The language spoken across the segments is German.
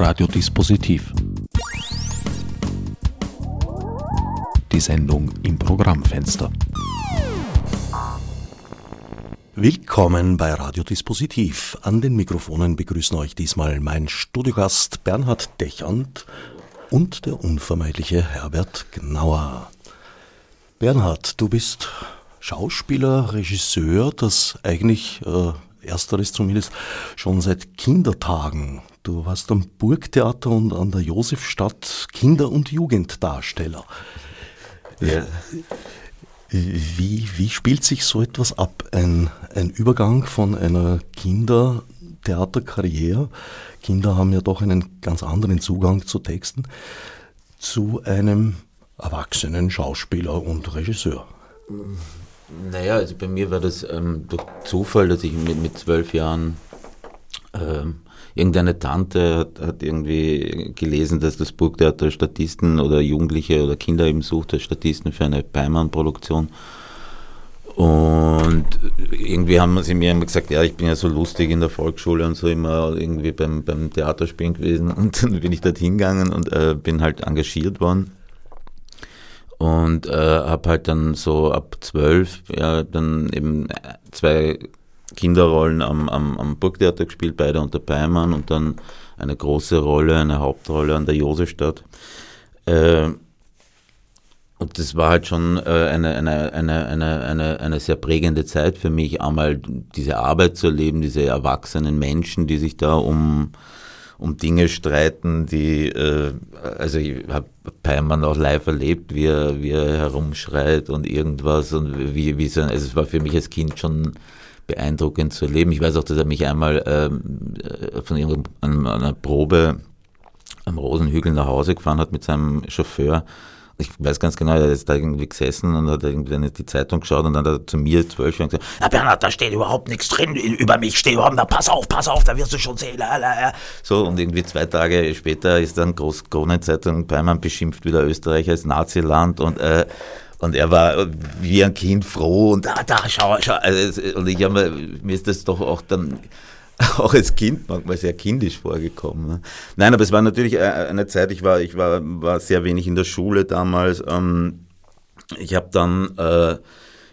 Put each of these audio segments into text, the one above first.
Radiodispositiv. Die Sendung im Programmfenster. Willkommen bei Radiodispositiv. An den Mikrofonen begrüßen euch diesmal mein Studiogast Bernhard Dechand und der unvermeidliche Herbert Gnauer. Bernhard, du bist Schauspieler, Regisseur, das eigentlich äh, ersteres zumindest, schon seit Kindertagen. Du warst am Burgtheater und an der Josefstadt Kinder- und Jugenddarsteller. Ja. Wie, wie spielt sich so etwas ab? Ein, ein Übergang von einer Kindertheaterkarriere, Kinder haben ja doch einen ganz anderen Zugang zu Texten, zu einem erwachsenen Schauspieler und Regisseur. Naja, also bei mir war das ähm, durch Zufall, dass ich mit, mit zwölf Jahren ähm, irgendeine Tante hat, hat, irgendwie gelesen, dass das Burgtheater Statisten oder Jugendliche oder Kinder eben sucht als Statisten für eine Beimann-Produktion. Und irgendwie haben sie mir immer gesagt, ja, ich bin ja so lustig in der Volksschule und so immer irgendwie beim, beim Theaterspielen gewesen. Und dann bin ich dort hingegangen und äh, bin halt engagiert worden und äh, habe halt dann so ab zwölf ja dann eben zwei Kinderrollen am, am, am Burgtheater gespielt, beide unter Beimann und dann eine große Rolle, eine Hauptrolle an der Josefstadt. Äh, und das war halt schon äh, eine, eine, eine, eine, eine, eine sehr prägende Zeit für mich, einmal diese Arbeit zu erleben, diese erwachsenen Menschen, die sich da um um Dinge streiten, die, äh, also ich habe Peimann auch live erlebt, wie er, wie er herumschreit und irgendwas und wie, wie so, also es war für mich als Kind schon beeindruckend zu erleben. Ich weiß auch, dass er mich einmal ähm, äh, von irgendeiner Probe am Rosenhügel nach Hause gefahren hat mit seinem Chauffeur ich weiß ganz genau, er ist da irgendwie gesessen und hat irgendwie die Zeitung geschaut und dann hat er zu mir zwölf Jahren gesagt, na Bernhard, da steht überhaupt nichts drin über mich, steht überhaupt, na pass auf, pass auf, da wirst du schon sehen. So, und irgendwie zwei Tage später ist dann Groß Kronenzeitung Beimann beschimpft wieder Österreich als Naziland und äh, und er war wie ein Kind froh und da, da, schau, schau. Also, und ich habe mir ist das doch auch dann auch als Kind manchmal sehr kindisch vorgekommen. Ne? Nein, aber es war natürlich äh, eine Zeit, ich war, ich war, war sehr wenig in der Schule damals. Ähm, ich habe dann, äh,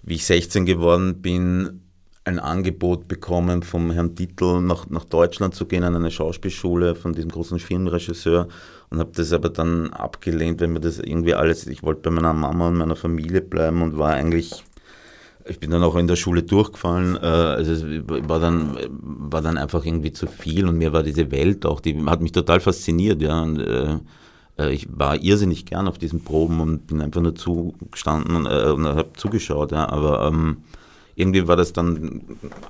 wie ich 16 geworden bin, ein Angebot bekommen vom Herrn Dietl, nach, nach Deutschland zu gehen, an eine Schauspielschule von diesem großen Filmregisseur und habe das aber dann abgelehnt, wenn mir das irgendwie alles, ich wollte bei meiner Mama und meiner Familie bleiben und war eigentlich ich bin dann auch in der Schule durchgefallen. Äh, also war dann, war dann einfach irgendwie zu viel und mir war diese Welt auch, die hat mich total fasziniert, ja. Und, äh, äh ich war irrsinnig gern auf diesen Proben und bin einfach nur zugestanden und, äh, und habe zugeschaut, ja. Aber ähm, irgendwie war das dann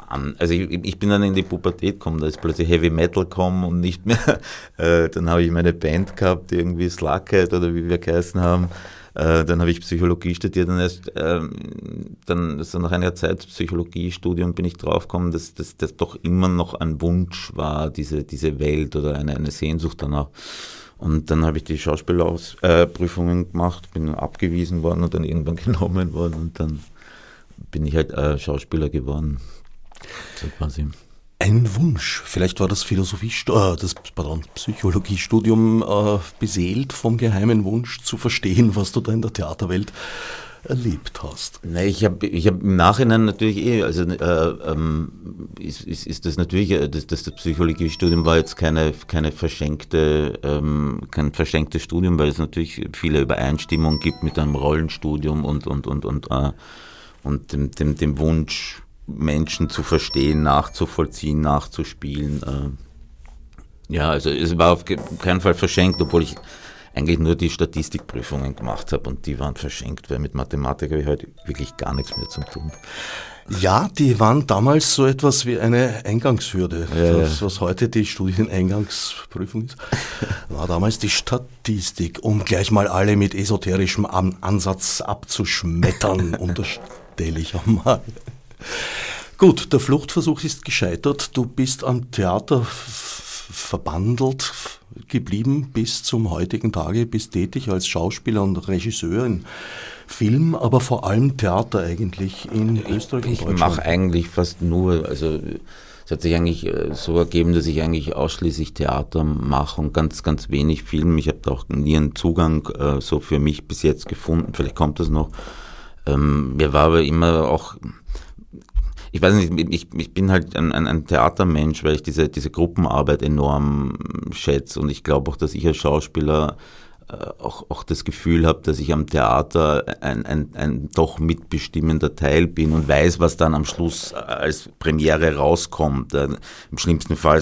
an. Also ich, ich, bin dann in die Pubertät gekommen, da ist plötzlich Heavy Metal gekommen und nicht mehr. Äh, dann habe ich meine Band gehabt, irgendwie Slughead oder wie wir geheißen haben. Äh, dann habe ich Psychologie studiert und erst ähm, dann so nach einer Zeit Psychologiestudium bin ich draufgekommen, dass das doch immer noch ein Wunsch war, diese, diese Welt oder eine, eine Sehnsucht danach. Und dann habe ich die Schauspielprüfungen äh, gemacht, bin abgewiesen worden und dann irgendwann genommen worden und dann bin ich halt äh, Schauspieler geworden. So quasi. Ein Wunsch. Vielleicht war das Philosophie, äh, das pardon, Psychologiestudium äh, beseelt vom geheimen Wunsch zu verstehen, was du da in der Theaterwelt erlebt hast. Nee, ich habe ich hab im Nachhinein natürlich eh, also äh, ähm, ist, ist, ist das natürlich, äh, das, das, das Psychologiestudium war jetzt keine, keine verschenkte, ähm, kein verschenktes Studium, weil es natürlich viele Übereinstimmungen gibt mit einem Rollenstudium und, und, und, und, äh, und dem, dem, dem Wunsch, Menschen zu verstehen, nachzuvollziehen, nachzuspielen. Äh, ja, also es war auf keinen Fall verschenkt, obwohl ich eigentlich nur die Statistikprüfungen gemacht habe und die waren verschenkt, weil mit Mathematik habe ich heute wirklich gar nichts mehr zu tun. Ja, die waren damals so etwas wie eine Eingangshürde. Ja, das, was heute die Studieneingangsprüfung ist, war damals die Statistik, um gleich mal alle mit esoterischem Ansatz abzuschmettern, unterstelle ich einmal. Gut, der Fluchtversuch ist gescheitert. Du bist am Theater verbandelt geblieben bis zum heutigen Tage, bist tätig als Schauspieler und Regisseur in Film, aber vor allem Theater eigentlich in Österreich und Deutschland. Ich mache eigentlich fast nur, also es hat sich eigentlich äh, so ergeben, dass ich eigentlich ausschließlich Theater mache und ganz, ganz wenig Film. Ich habe da auch nie einen Zugang äh, so für mich bis jetzt gefunden. Vielleicht kommt das noch. Ähm, mir war aber immer auch ich weiß nicht, ich, ich bin halt ein, ein, ein, Theatermensch, weil ich diese, diese Gruppenarbeit enorm schätze und ich glaube auch, dass ich als Schauspieler äh, auch, auch das Gefühl habe, dass ich am Theater ein, ein, ein doch mitbestimmender Teil bin und weiß, was dann am Schluss als Premiere rauskommt. Äh, Im schlimmsten Fall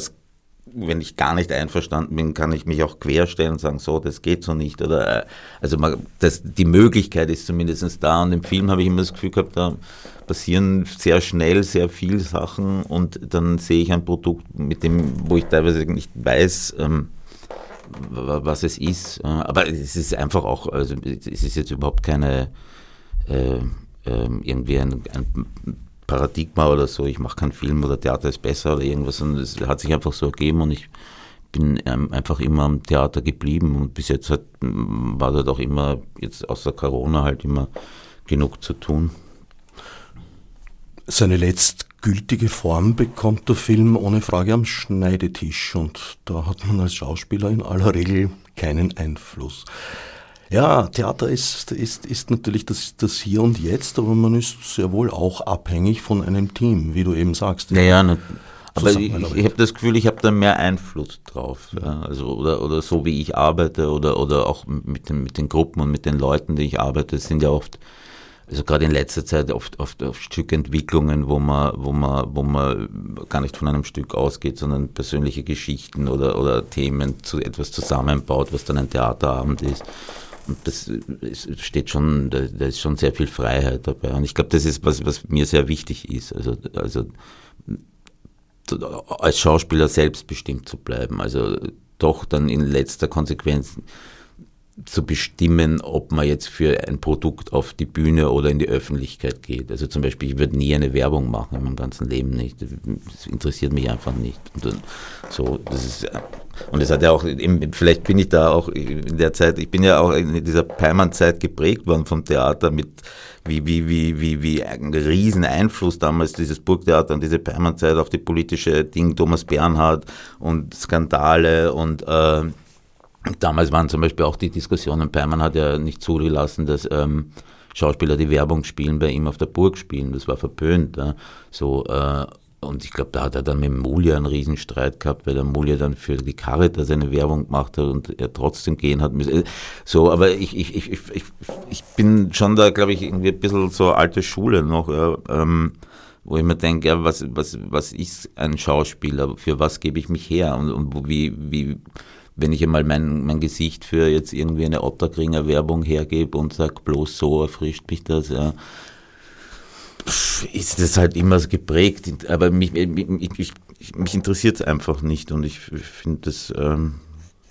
wenn ich gar nicht einverstanden bin, kann ich mich auch querstellen und sagen, so, das geht so nicht. Oder äh, also man, das, die Möglichkeit ist zumindest da. Und im Film habe ich immer das Gefühl gehabt, da passieren sehr schnell sehr viele Sachen und dann sehe ich ein Produkt, mit dem, wo ich teilweise nicht weiß, ähm, was es ist. Aber es ist einfach auch, also es ist jetzt überhaupt keine äh, äh, irgendwie ein, ein Paradigma oder so, ich mache keinen Film oder Theater ist besser oder irgendwas, sondern es hat sich einfach so ergeben und ich bin ähm, einfach immer am Theater geblieben und bis jetzt hat, war dort auch immer, jetzt außer Corona halt immer genug zu tun. Seine letztgültige Form bekommt der Film ohne Frage am Schneidetisch und da hat man als Schauspieler in aller Regel keinen Einfluss. Ja, Theater ist, ist, ist natürlich das, das Hier und Jetzt, aber man ist sehr wohl auch abhängig von einem Team, wie du eben sagst. Naja, ne, aber ich, ich habe das Gefühl, ich habe da mehr Einfluss drauf. Ja. Also, oder, oder so wie ich arbeite oder, oder auch mit den, mit den Gruppen und mit den Leuten, die ich arbeite, sind ja oft, also gerade in letzter Zeit oft, oft, oft Stückentwicklungen, wo man, wo man, wo man gar nicht von einem Stück ausgeht, sondern persönliche Geschichten oder, oder Themen zu etwas zusammenbaut, was dann ein Theaterabend ist. Das steht schon, da, da, ist schon sehr viel Freiheit dabei. Und ich glaube, das ist was, was mir sehr wichtig ist. Also, also als Schauspieler selbstbestimmt zu bleiben. Also doch dann in letzter Konsequenz zu bestimmen, ob man jetzt für ein Produkt auf die Bühne oder in die Öffentlichkeit geht. Also zum Beispiel, ich würde nie eine Werbung machen in meinem ganzen Leben nicht. Das interessiert mich einfach nicht. Und so, das ist, und es hat ja auch, vielleicht bin ich da auch in der Zeit, ich bin ja auch in dieser Peimann-Zeit geprägt worden vom Theater mit, wie, wie, wie, wie, wie ein riesen Einfluss damals dieses Burgtheater und diese Peimann-Zeit auf die politische Ding, Thomas Bernhard und Skandale und, äh, Damals waren zum Beispiel auch die Diskussionen, Peimann hat ja nicht zugelassen, dass ähm, Schauspieler, die Werbung spielen, bei ihm auf der Burg spielen. Das war verpönt. Ja. So, äh, und ich glaube, da hat er dann mit Mulia einen Riesenstreit gehabt, weil der Mulia dann für die Caritas seine Werbung gemacht hat und er trotzdem gehen hat müssen. So, aber ich, ich, ich, ich, ich bin schon da, glaube ich, irgendwie ein bisschen so alte Schule noch, ja, ähm, wo ich mir denke, ja, was, was, was ist ein Schauspieler? Für was gebe ich mich her? Und, und wie, wie, wenn ich einmal mein, mein Gesicht für jetzt irgendwie eine Otterkringer Werbung hergebe und sage, bloß so erfrischt mich das, ja, ist das halt immer geprägt. Aber mich, mich, mich, interessiert es einfach nicht und ich finde das. Ähm,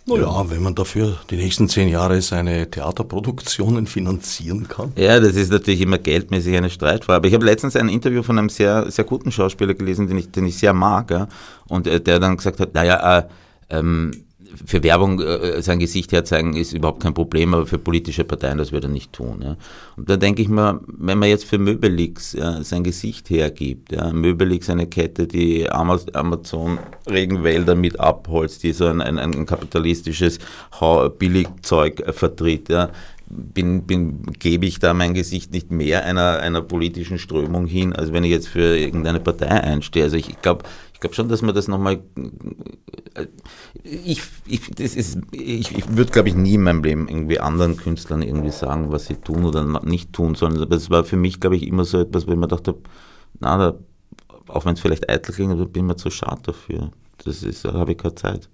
naja, ja. wenn man dafür die nächsten zehn Jahre seine Theaterproduktionen finanzieren kann. Ja, das ist natürlich immer geldmäßig eine Streitfrage. Aber ich habe letztens ein Interview von einem sehr, sehr guten Schauspieler gelesen, den ich, den ich sehr mag, ja, und äh, der dann gesagt hat, naja, äh, ähm, für Werbung äh, sein Gesicht herzeigen ist überhaupt kein Problem, aber für politische Parteien, das würde er nicht tun. Ja. Und da denke ich mir, wenn man jetzt für Möbelix ja, sein Gesicht hergibt, ja, Möbelix eine Kette, die Amazon-Regenwälder mit abholzt, die so ein, ein, ein kapitalistisches Billigzeug äh, vertritt, ja, bin, bin, gebe ich da mein Gesicht nicht mehr einer, einer politischen Strömung hin, als wenn ich jetzt für irgendeine Partei einstehe. Also ich glaube, glaube schon, dass man das nochmal. Äh, ich, ich, das ist, ich, ich würde, glaube ich, nie in meinem Leben irgendwie anderen Künstlern irgendwie sagen, was sie tun oder nicht tun sollen. Das war für mich, glaube ich, immer so etwas, wo ich mir dachte, na, da, auch wenn es vielleicht eitel klingt, bin ich mir zu schade dafür. Das ist, da habe ich keine Zeit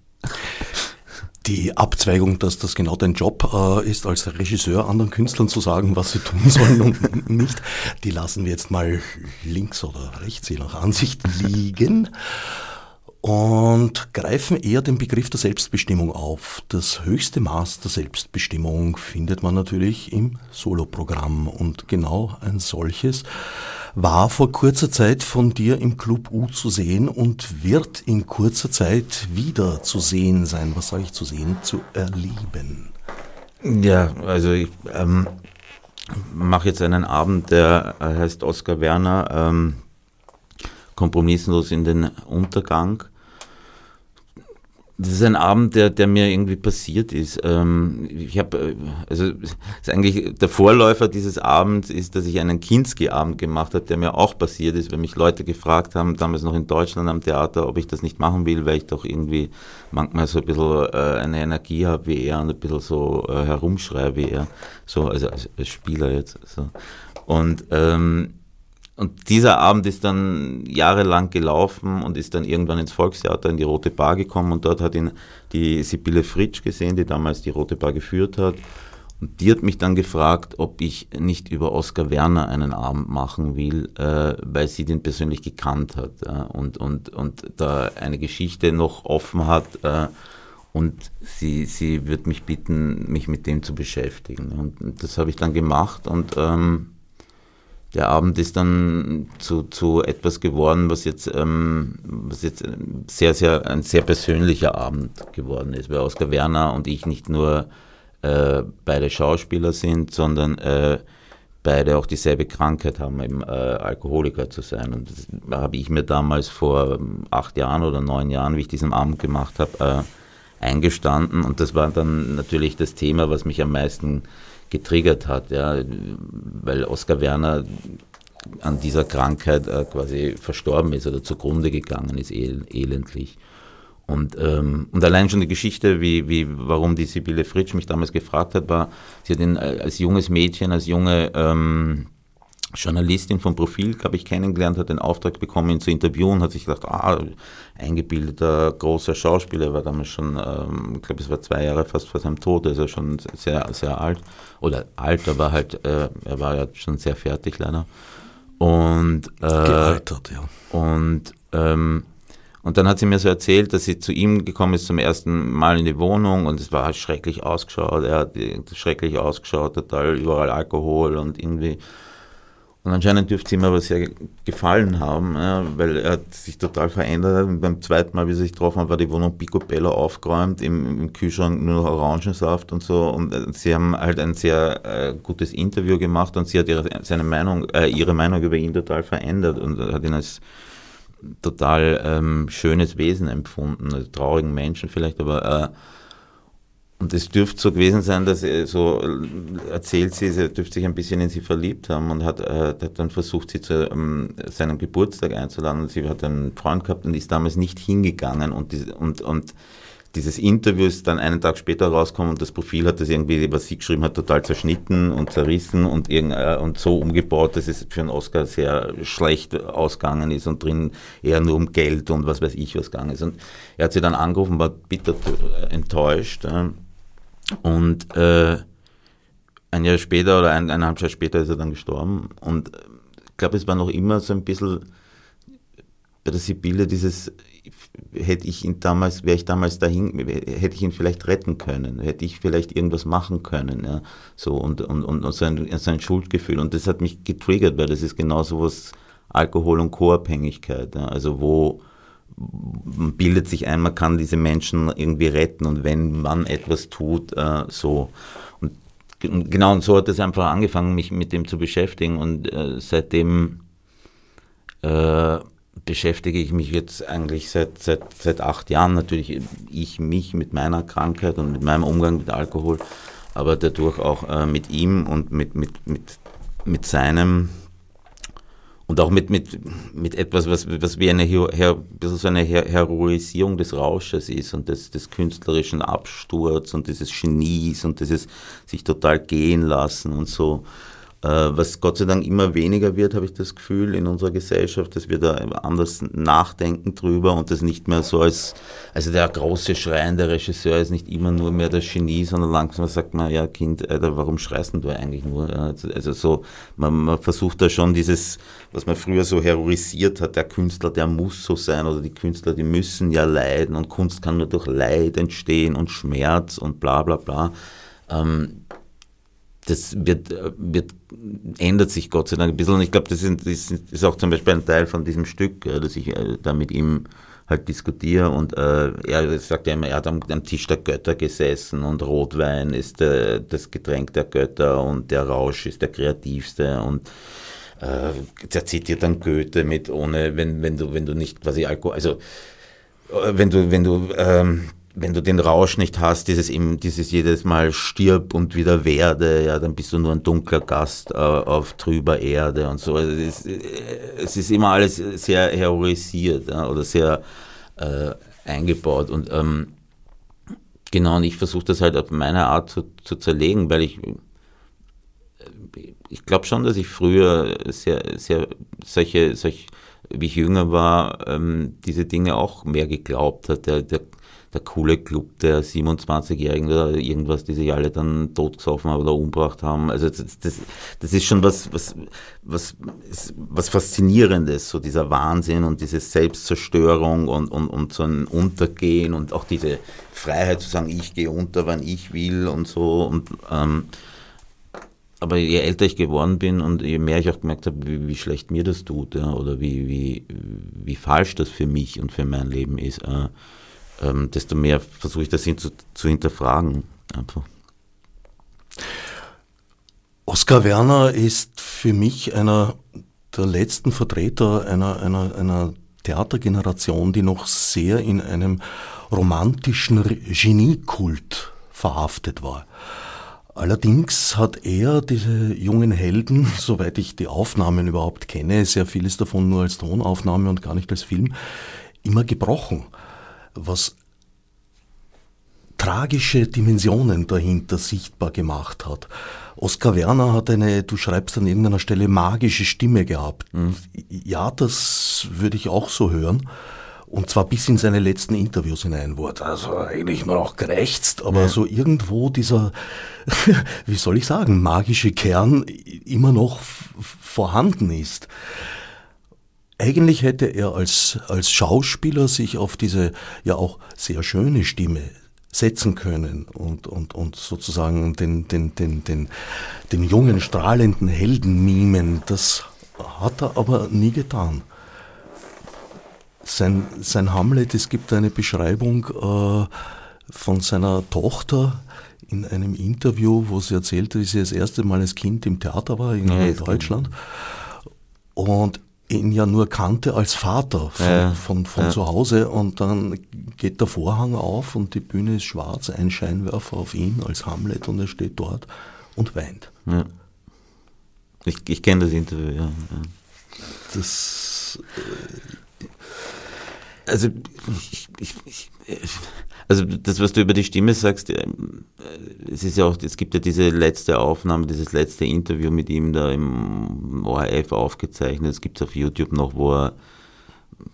die Abzweigung, dass das genau dein Job äh, ist, als Regisseur anderen Künstlern zu sagen, was sie tun sollen und nicht, die lassen wir jetzt mal links oder rechts, je nach Ansicht liegen und greifen eher den Begriff der Selbstbestimmung auf. Das höchste Maß der Selbstbestimmung findet man natürlich im Soloprogramm und genau ein solches war vor kurzer Zeit von dir im Club U zu sehen und wird in kurzer Zeit wieder zu sehen sein. Was sage ich zu sehen? Zu erleben. Ja, also ich ähm, mache jetzt einen Abend, der heißt Oskar Werner. Ähm, kompromisslos in den Untergang. Das ist ein Abend, der, der mir irgendwie passiert ist. Ähm, ich habe, also ist eigentlich der Vorläufer dieses Abends ist, dass ich einen Kinski-Abend gemacht habe, der mir auch passiert ist, weil mich Leute gefragt haben, damals noch in Deutschland am Theater, ob ich das nicht machen will, weil ich doch irgendwie manchmal so ein bisschen äh, eine Energie habe wie er und ein bisschen so äh, herumschreie wie er, so also als, als Spieler jetzt. So. Und ähm, und dieser Abend ist dann jahrelang gelaufen und ist dann irgendwann ins Volkstheater in die Rote Bar gekommen und dort hat ihn die Sibylle Fritsch gesehen, die damals die Rote Bar geführt hat. Und die hat mich dann gefragt, ob ich nicht über Oskar Werner einen Abend machen will, äh, weil sie den persönlich gekannt hat äh, und, und, und da eine Geschichte noch offen hat. Äh, und sie, sie wird mich bitten, mich mit dem zu beschäftigen. Und das habe ich dann gemacht und ähm, der Abend ist dann zu, zu etwas geworden, was jetzt, ähm, was jetzt sehr, sehr, ein sehr persönlicher Abend geworden ist, weil Oskar Werner und ich nicht nur äh, beide Schauspieler sind, sondern äh, beide auch dieselbe Krankheit haben, eben äh, Alkoholiker zu sein. Und das habe ich mir damals vor acht Jahren oder neun Jahren, wie ich diesen Abend gemacht habe, äh, eingestanden. Und das war dann natürlich das Thema, was mich am meisten getriggert hat, ja, weil Oskar Werner an dieser Krankheit äh, quasi verstorben ist oder zugrunde gegangen ist, el elendlich. Und, ähm, und allein schon die Geschichte, wie, wie, warum die Sibylle Fritsch mich damals gefragt hat, war, sie hat ihn äh, als junges Mädchen, als junge ähm, Journalistin vom Profil, glaube ich, kennengelernt, hat den Auftrag bekommen, ihn zu interviewen, hat sich gedacht, ah, eingebildeter, großer Schauspieler, war damals schon, ähm, ich glaube, es war zwei Jahre fast vor seinem Tod, also schon sehr, sehr alt, oder alt, aber halt, äh, er war ja schon sehr fertig leider. Und, äh, Gealtert, ja. Und, ähm, und dann hat sie mir so erzählt, dass sie zu ihm gekommen ist zum ersten Mal in die Wohnung und es war halt schrecklich ausgeschaut, er hat schrecklich ausgeschaut, total überall Alkohol und irgendwie und anscheinend dürfte es ihm aber sehr gefallen haben, ja, weil er hat sich total verändert. Und beim zweiten Mal, wie sie sich getroffen haben, war die Wohnung picobello aufgeräumt, im, im, Kühlschrank nur noch Orangensaft und so. Und äh, sie haben halt ein sehr äh, gutes Interview gemacht und sie hat ihre, seine Meinung, äh, ihre Meinung über ihn total verändert und hat ihn als total ähm, schönes Wesen empfunden, also traurigen Menschen vielleicht, aber äh, und es dürfte so gewesen sein, dass er so erzählt sie, er dürfte sich ein bisschen in sie verliebt haben und hat, äh, hat dann versucht, sie zu ähm, seinem Geburtstag einzuladen. Und sie hat einen Freund gehabt und ist damals nicht hingegangen. Und, die, und, und dieses Interview ist dann einen Tag später rausgekommen und das Profil hat das irgendwie, was sie geschrieben hat, total zerschnitten und zerrissen und, irgend, äh, und so umgebaut, dass es für einen Oscar sehr schlecht ausgegangen ist und drin eher nur um Geld und was weiß ich was gegangen ist. Und er hat sie dann angerufen, war bitter enttäuscht. Äh, und äh, ein Jahr später oder ein, eineinhalb Jahre später ist er dann gestorben. Und ich glaube, es war noch immer so ein bisschen bei der Sibylle dieses, hätte ich ihn damals, wäre ich damals dahin, hätte ich ihn vielleicht retten können, hätte ich vielleicht irgendwas machen können, ja, so und, und, und so, ein, so ein Schuldgefühl. Und das hat mich getriggert, weil das ist genau so was Alkohol- und Co-Abhängigkeit, ja, also wo man bildet sich ein, man kann diese Menschen irgendwie retten und wenn man etwas tut, äh, so. Und genau, und so hat es einfach angefangen, mich mit dem zu beschäftigen und äh, seitdem äh, beschäftige ich mich jetzt eigentlich seit, seit, seit acht Jahren natürlich, ich mich mit meiner Krankheit und mit meinem Umgang mit Alkohol, aber dadurch auch äh, mit ihm und mit, mit, mit, mit seinem und auch mit, mit, mit etwas, was, was wie eine, so eine her Heroisierung des Rausches ist und des, des künstlerischen Absturz und dieses Genies und dieses sich total gehen lassen und so. Äh, was Gott sei Dank immer weniger wird, habe ich das Gefühl, in unserer Gesellschaft, dass wir da anders nachdenken drüber und das nicht mehr so als, also der große schreiende Regisseur ist nicht immer nur mehr das Genie, sondern langsam sagt man, ja Kind, Alter, warum schreist du eigentlich nur? Also so, man, man versucht da schon dieses, was man früher so heroisiert hat, der Künstler, der muss so sein oder die Künstler, die müssen ja leiden und Kunst kann nur durch Leid entstehen und Schmerz und bla bla bla. Ähm, das wird, wird, ändert sich Gott sei Dank ein bisschen. Und ich glaube, das, das, ist auch zum Beispiel ein Teil von diesem Stück, dass ich äh, da mit ihm halt diskutiere und äh, er sagt ja immer, er hat am, am, Tisch der Götter gesessen und Rotwein ist äh, das Getränk der Götter und der Rausch ist der kreativste und äh, der zitiert dann Goethe mit ohne, wenn, wenn du, wenn du nicht quasi Alkohol, also äh, wenn du, wenn du, ähm, wenn du den Rausch nicht hast, dieses dieses jedes Mal stirb und wieder werde, ja, dann bist du nur ein dunkler Gast äh, auf trüber Erde und so. Also es, ist, äh, es ist immer alles sehr heroisiert ja, oder sehr äh, eingebaut und ähm, genau, und ich versuche das halt auf meine Art zu, zu zerlegen, weil ich ich glaube schon, dass ich früher sehr, sehr solche, solche, wie ich jünger war, ähm, diese Dinge auch mehr geglaubt hat. Der, der, der coole Club der 27-Jährigen oder irgendwas, die sich alle dann totgesoffen haben oder umgebracht haben. Also das, das, das ist schon was, was, was, was Faszinierendes, so dieser Wahnsinn und diese Selbstzerstörung und, und, und so ein Untergehen und auch diese Freiheit zu sagen, ich gehe unter, wann ich will und so. Und ähm, aber je älter ich geworden bin und je mehr ich auch gemerkt habe, wie, wie schlecht mir das tut, ja, oder wie, wie, wie falsch das für mich und für mein Leben ist, äh, ähm, desto mehr versuche ich das hin zu, zu hinterfragen. Einfach. Oskar Werner ist für mich einer der letzten Vertreter einer, einer, einer Theatergeneration, die noch sehr in einem romantischen Geniekult verhaftet war. Allerdings hat er diese jungen Helden, soweit ich die Aufnahmen überhaupt kenne, sehr vieles davon nur als Tonaufnahme und gar nicht als Film, immer gebrochen, was tragische Dimensionen dahinter sichtbar gemacht hat. Oskar Werner hat eine, du schreibst an irgendeiner Stelle, magische Stimme gehabt. Mhm. Ja, das würde ich auch so hören. Und zwar bis in seine letzten Interviews hinein wurde. Also eigentlich nur noch gerechtst, aber ja. so irgendwo dieser, wie soll ich sagen, magische Kern immer noch vorhanden ist. Eigentlich hätte er als, als Schauspieler sich auf diese ja auch sehr schöne Stimme setzen können und, und, und sozusagen den, den, den, den, den jungen, strahlenden Helden mimen. Das hat er aber nie getan. Sein, sein Hamlet, es gibt eine Beschreibung äh, von seiner Tochter in einem Interview, wo sie erzählte, wie sie das erste Mal als Kind im Theater war in ja, Deutschland und ihn ja nur kannte als Vater von, ja, von, von ja. zu Hause und dann geht der Vorhang auf und die Bühne ist schwarz, ein Scheinwerfer auf ihn als Hamlet und er steht dort und weint. Ja. Ich, ich kenne das Interview, ja. Das äh, also ich, ich, also das, was du über die Stimme sagst, es ist ja auch, es gibt ja diese letzte Aufnahme, dieses letzte Interview mit ihm da im ORF aufgezeichnet. Es gibt es auf YouTube noch, wo er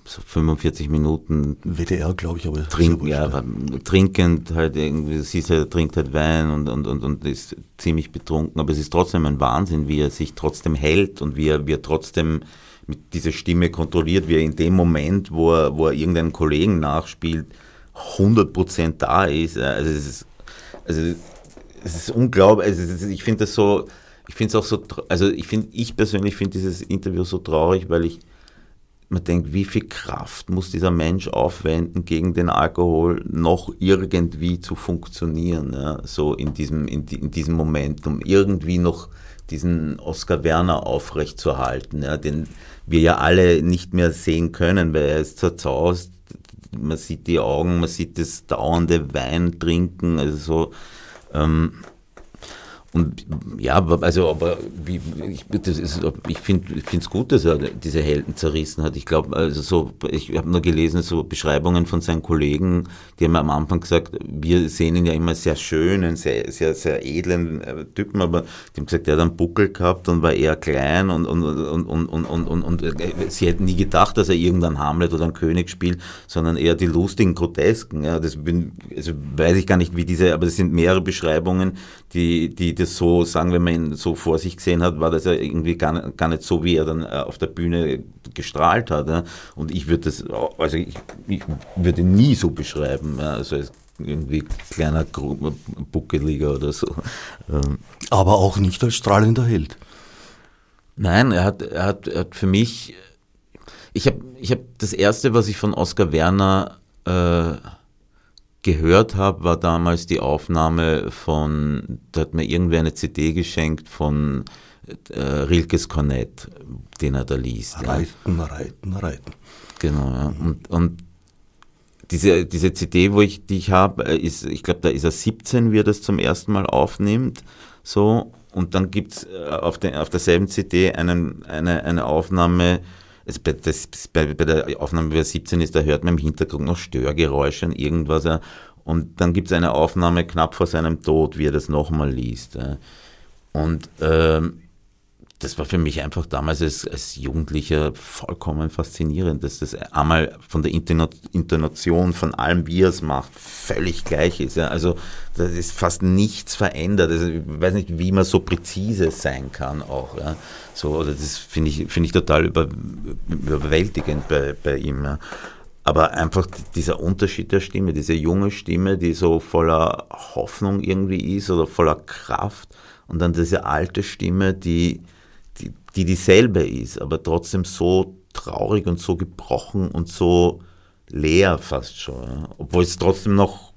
so 45 Minuten WDR, glaube ich, aber trinken, ja, trinkend halt irgendwie, siehst er trinkt halt Wein und, und, und, und ist ziemlich betrunken, aber es ist trotzdem ein Wahnsinn, wie er sich trotzdem hält und wie er, wie er trotzdem mit dieser Stimme kontrolliert, wie er in dem Moment, wo er, wo er irgendeinen Kollegen nachspielt, 100% da ist. Also es ist, also es ist unglaublich. Also ich finde das so, ich finde es auch so, also ich finde, ich persönlich finde dieses Interview so traurig, weil ich man denkt, wie viel Kraft muss dieser Mensch aufwenden, gegen den Alkohol noch irgendwie zu funktionieren, ja, so in diesem, in, in diesem Moment, um irgendwie noch diesen Oskar Werner aufrechtzuerhalten, ja, den wir ja alle nicht mehr sehen können, weil er ist zerzaust, man sieht die Augen, man sieht das dauernde Wein trinken, also so. Ähm, und ja, also aber wie, ich, ich finde es gut, dass er diese Helden zerrissen hat. Ich glaube, also so, ich habe nur gelesen, so Beschreibungen von seinen Kollegen, die haben am Anfang gesagt, wir sehen ihn ja immer sehr schön, einen sehr, sehr, sehr edlen äh, Typen, aber die haben gesagt, er hat einen Buckel gehabt und war eher klein und, und, und, und, und, und, und, und äh, sie hätten nie gedacht, dass er irgendeinen Hamlet oder einen König spielt, sondern eher die lustigen, grotesken. Ja, das bin, also weiß ich gar nicht, wie diese, aber das sind mehrere Beschreibungen, die, die das so sagen, wenn man ihn so vor sich gesehen hat, war das ja irgendwie gar, gar nicht so, wie er dann äh, auf der Bühne gestrahlt hat. Ja. Und ich würde das, also ich, ich würde ihn nie so beschreiben, ja. also als irgendwie kleiner Buckeliger oder so. Ähm. Aber auch nicht als strahlender Held. Nein, er hat, er hat, er hat für mich, ich habe ich hab das erste, was ich von Oskar Werner äh, gehört habe, war damals die Aufnahme von, da hat mir irgendwer eine CD geschenkt von äh, Rilkes Kornett, den er da liest. Reiten, ja. reiten, reiten. Genau, ja. Und, und diese, diese CD, wo ich, die ich habe, äh, ist, ich glaube, da ist er 17, wie er das zum ersten Mal aufnimmt. So, und dann gibt es äh, auf, auf derselben CD einen, eine, eine Aufnahme, bei, das, bei, bei der Aufnahme, wie er 17 ist, da hört man im Hintergrund noch Störgeräusche und irgendwas. Und dann gibt es eine Aufnahme knapp vor seinem Tod, wie er das nochmal liest. Und ähm, das war für mich einfach damals als, als Jugendlicher vollkommen faszinierend, dass das einmal von der Intonation, von allem, wie er es macht, völlig gleich ist. Ja. Also da ist fast nichts verändert. Also, ich weiß nicht, wie man so präzise sein kann auch. Ja. So, oder das finde ich, finde ich total über, überwältigend bei, bei ihm. Ja. Aber einfach dieser Unterschied der Stimme, diese junge Stimme, die so voller Hoffnung irgendwie ist oder voller Kraft und dann diese alte Stimme, die die, die dieselbe ist, aber trotzdem so traurig und so gebrochen und so leer fast schon. Ja. Obwohl es trotzdem noch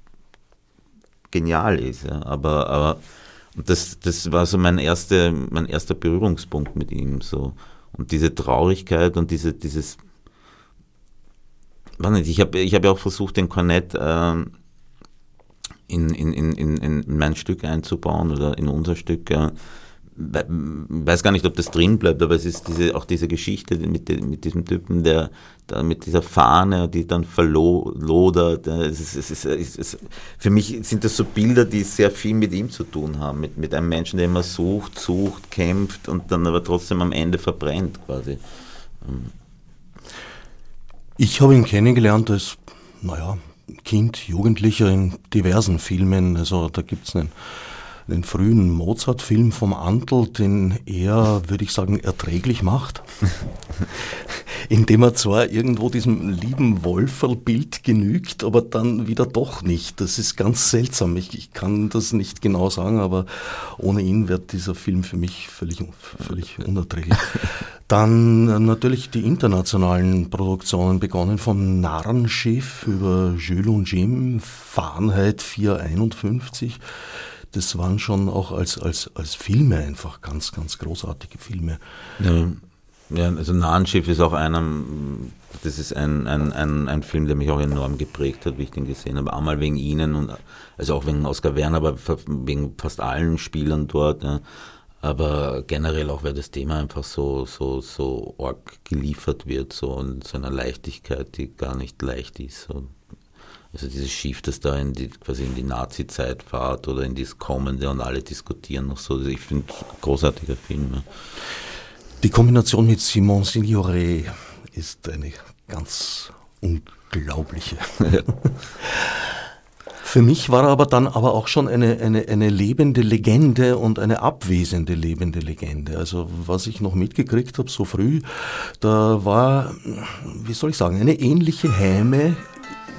genial ist. Ja. Aber, aber das, das war so mein, erste, mein erster Berührungspunkt mit ihm. So. Und diese Traurigkeit und diese, dieses. Ich habe ich hab ja auch versucht, den Kornett äh, in, in, in, in, mein Stück einzubauen oder in unser Stück. Äh, weiß gar nicht, ob das drin bleibt, aber es ist diese, auch diese Geschichte mit, mit diesem Typen, der da mit dieser Fahne, die dann verlodert. Es ist, es ist, es für mich sind das so Bilder, die sehr viel mit ihm zu tun haben, mit, mit einem Menschen, der immer sucht, sucht, kämpft und dann aber trotzdem am Ende verbrennt quasi. Ich habe ihn kennengelernt als, naja, Kind, Jugendlicher in diversen Filmen. Also da gibt es einen den frühen Mozart-Film vom Antl, den er, würde ich sagen, erträglich macht. Indem er zwar irgendwo diesem lieben Wolferl-Bild genügt, aber dann wieder doch nicht. Das ist ganz seltsam. Ich, ich kann das nicht genau sagen, aber ohne ihn wird dieser Film für mich völlig, völlig unerträglich. Dann natürlich die internationalen Produktionen, begonnen vom Narrenschiff über Jules und Jim, Fahrenheit 451 das waren schon auch als, als, als Filme einfach ganz, ganz großartige Filme. Ja, ja also Nahenschiff ist auch einer, das ist ein, ein, ein, ein Film, der mich auch enorm geprägt hat, wie ich den gesehen habe. Einmal wegen Ihnen und also auch wegen Oskar Werner, aber wegen fast allen Spielern dort. Ja. Aber generell auch, weil das Thema einfach so, so, so arg geliefert wird, so in so einer Leichtigkeit, die gar nicht leicht ist. So. Also dieses Schiff, das da in die, quasi in die Nazi-Zeit fahrt oder in das Kommende und alle diskutieren noch so. Also ich finde, großartiger Film. Ja. Die Kombination mit Simon Signoret ist eine ganz unglaubliche. Für mich war er aber dann aber auch schon eine, eine, eine lebende Legende und eine abwesende lebende Legende. Also was ich noch mitgekriegt habe so früh, da war, wie soll ich sagen, eine ähnliche Häme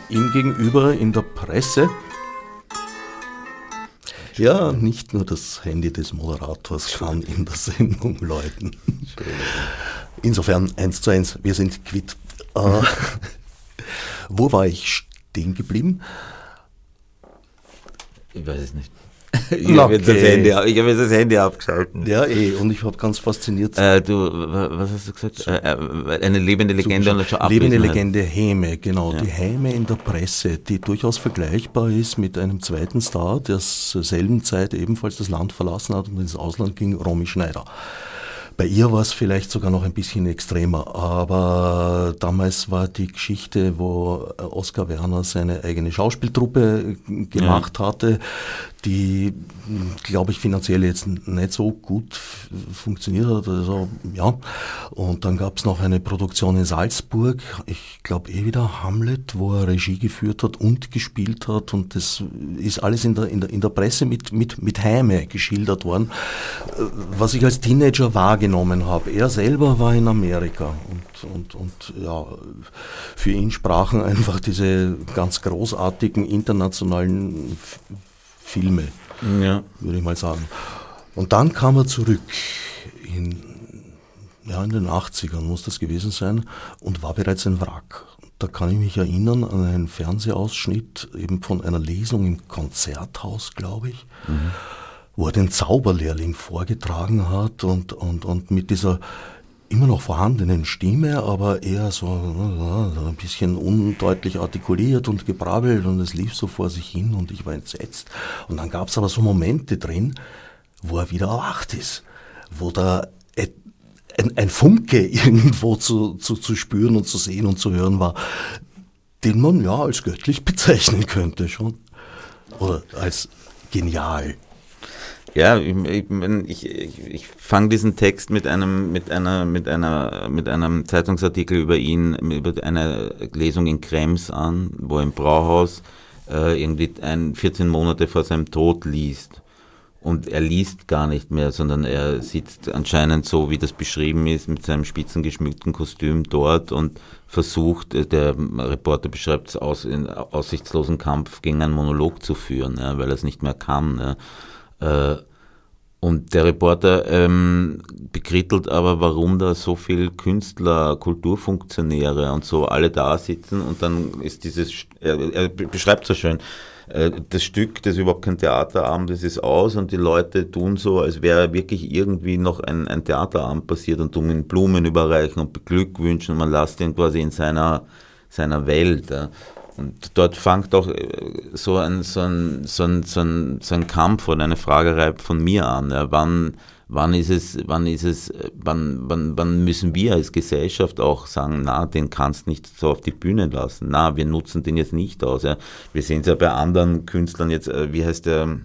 ihm gegenüber in der Presse. Ja, nicht nur das Handy des Moderators kann in der Sendung läuten. Insofern eins zu eins, wir sind quitt. Äh, wo war ich stehen geblieben? Ich weiß es nicht. ich habe jetzt, hab jetzt, das Handy abgeschalten. Ja, eh, und ich habe ganz fasziniert. Äh, du, was hast du gesagt? Äh, äh eine lebende Legende und schon Lebende Legende Häme, genau. Ja. Die Häme in der Presse, die durchaus vergleichbar ist mit einem zweiten Star, der zur selben Zeit ebenfalls das Land verlassen hat und ins Ausland ging, Romy Schneider. Bei ihr war es vielleicht sogar noch ein bisschen extremer, aber damals war die Geschichte, wo Oskar Werner seine eigene Schauspieltruppe gemacht ja. hatte, die, glaube ich, finanziell jetzt nicht so gut funktioniert hat. Also, ja. Und dann gab es noch eine Produktion in Salzburg, ich glaube eh wieder Hamlet, wo er Regie geführt hat und gespielt hat. Und das ist alles in der, in der, in der Presse mit, mit, mit Heime geschildert worden, was ich als Teenager wahrgenommen habe. Er selber war in Amerika und, und, und ja, für ihn sprachen einfach diese ganz großartigen internationalen Filme, ja. würde ich mal sagen. Und dann kam er zurück in, ja, in den 80ern muss das gewesen sein und war bereits ein Wrack. Da kann ich mich erinnern an einen Fernsehausschnitt eben von einer Lesung im Konzerthaus, glaube ich. Mhm. Wo er den Zauberlehrling vorgetragen hat und, und, und mit dieser immer noch vorhandenen Stimme, aber eher so, ein bisschen undeutlich artikuliert und gebrabbelt und es lief so vor sich hin und ich war entsetzt. Und dann gab es aber so Momente drin, wo er wieder erwacht ist, wo da ein, ein Funke irgendwo zu, zu, zu spüren und zu sehen und zu hören war, den man ja als göttlich bezeichnen könnte schon. Oder als genial. Ja, ich, ich, ich, ich fange diesen Text mit einem, mit einer, mit einer, mit einem Zeitungsartikel über ihn, über eine Lesung in Krems an, wo im Brauhaus äh, irgendwie ein 14 Monate vor seinem Tod liest. Und er liest gar nicht mehr, sondern er sitzt anscheinend so, wie das beschrieben ist, mit seinem spitzengeschmückten Kostüm dort und versucht, äh, der Reporter beschreibt es aus, in aussichtslosen Kampf gegen einen Monolog zu führen, ja, weil er es nicht mehr kann. Ja. Äh, und der Reporter ähm, bekrittelt aber, warum da so viel Künstler, Kulturfunktionäre und so alle da sitzen und dann ist dieses, er, er beschreibt so schön, äh, das Stück, das ist überhaupt kein Theaterabend, das ist aus und die Leute tun so, als wäre wirklich irgendwie noch ein, ein Theaterabend passiert und tun ihm Blumen überreichen und beglückwünschen und man lässt ihn quasi in seiner, seiner Welt. Und dort fängt auch äh, so ein, so ein, so ein, so ein, so ein Kampf oder eine Fragerei von mir an. Ja. Wann, wann ist es, wann ist es, wann, wann, wann müssen wir als Gesellschaft auch sagen, na, den kannst nicht so auf die Bühne lassen. Na, wir nutzen den jetzt nicht aus. Ja. Wir sehen es ja bei anderen Künstlern jetzt, äh, wie heißt der,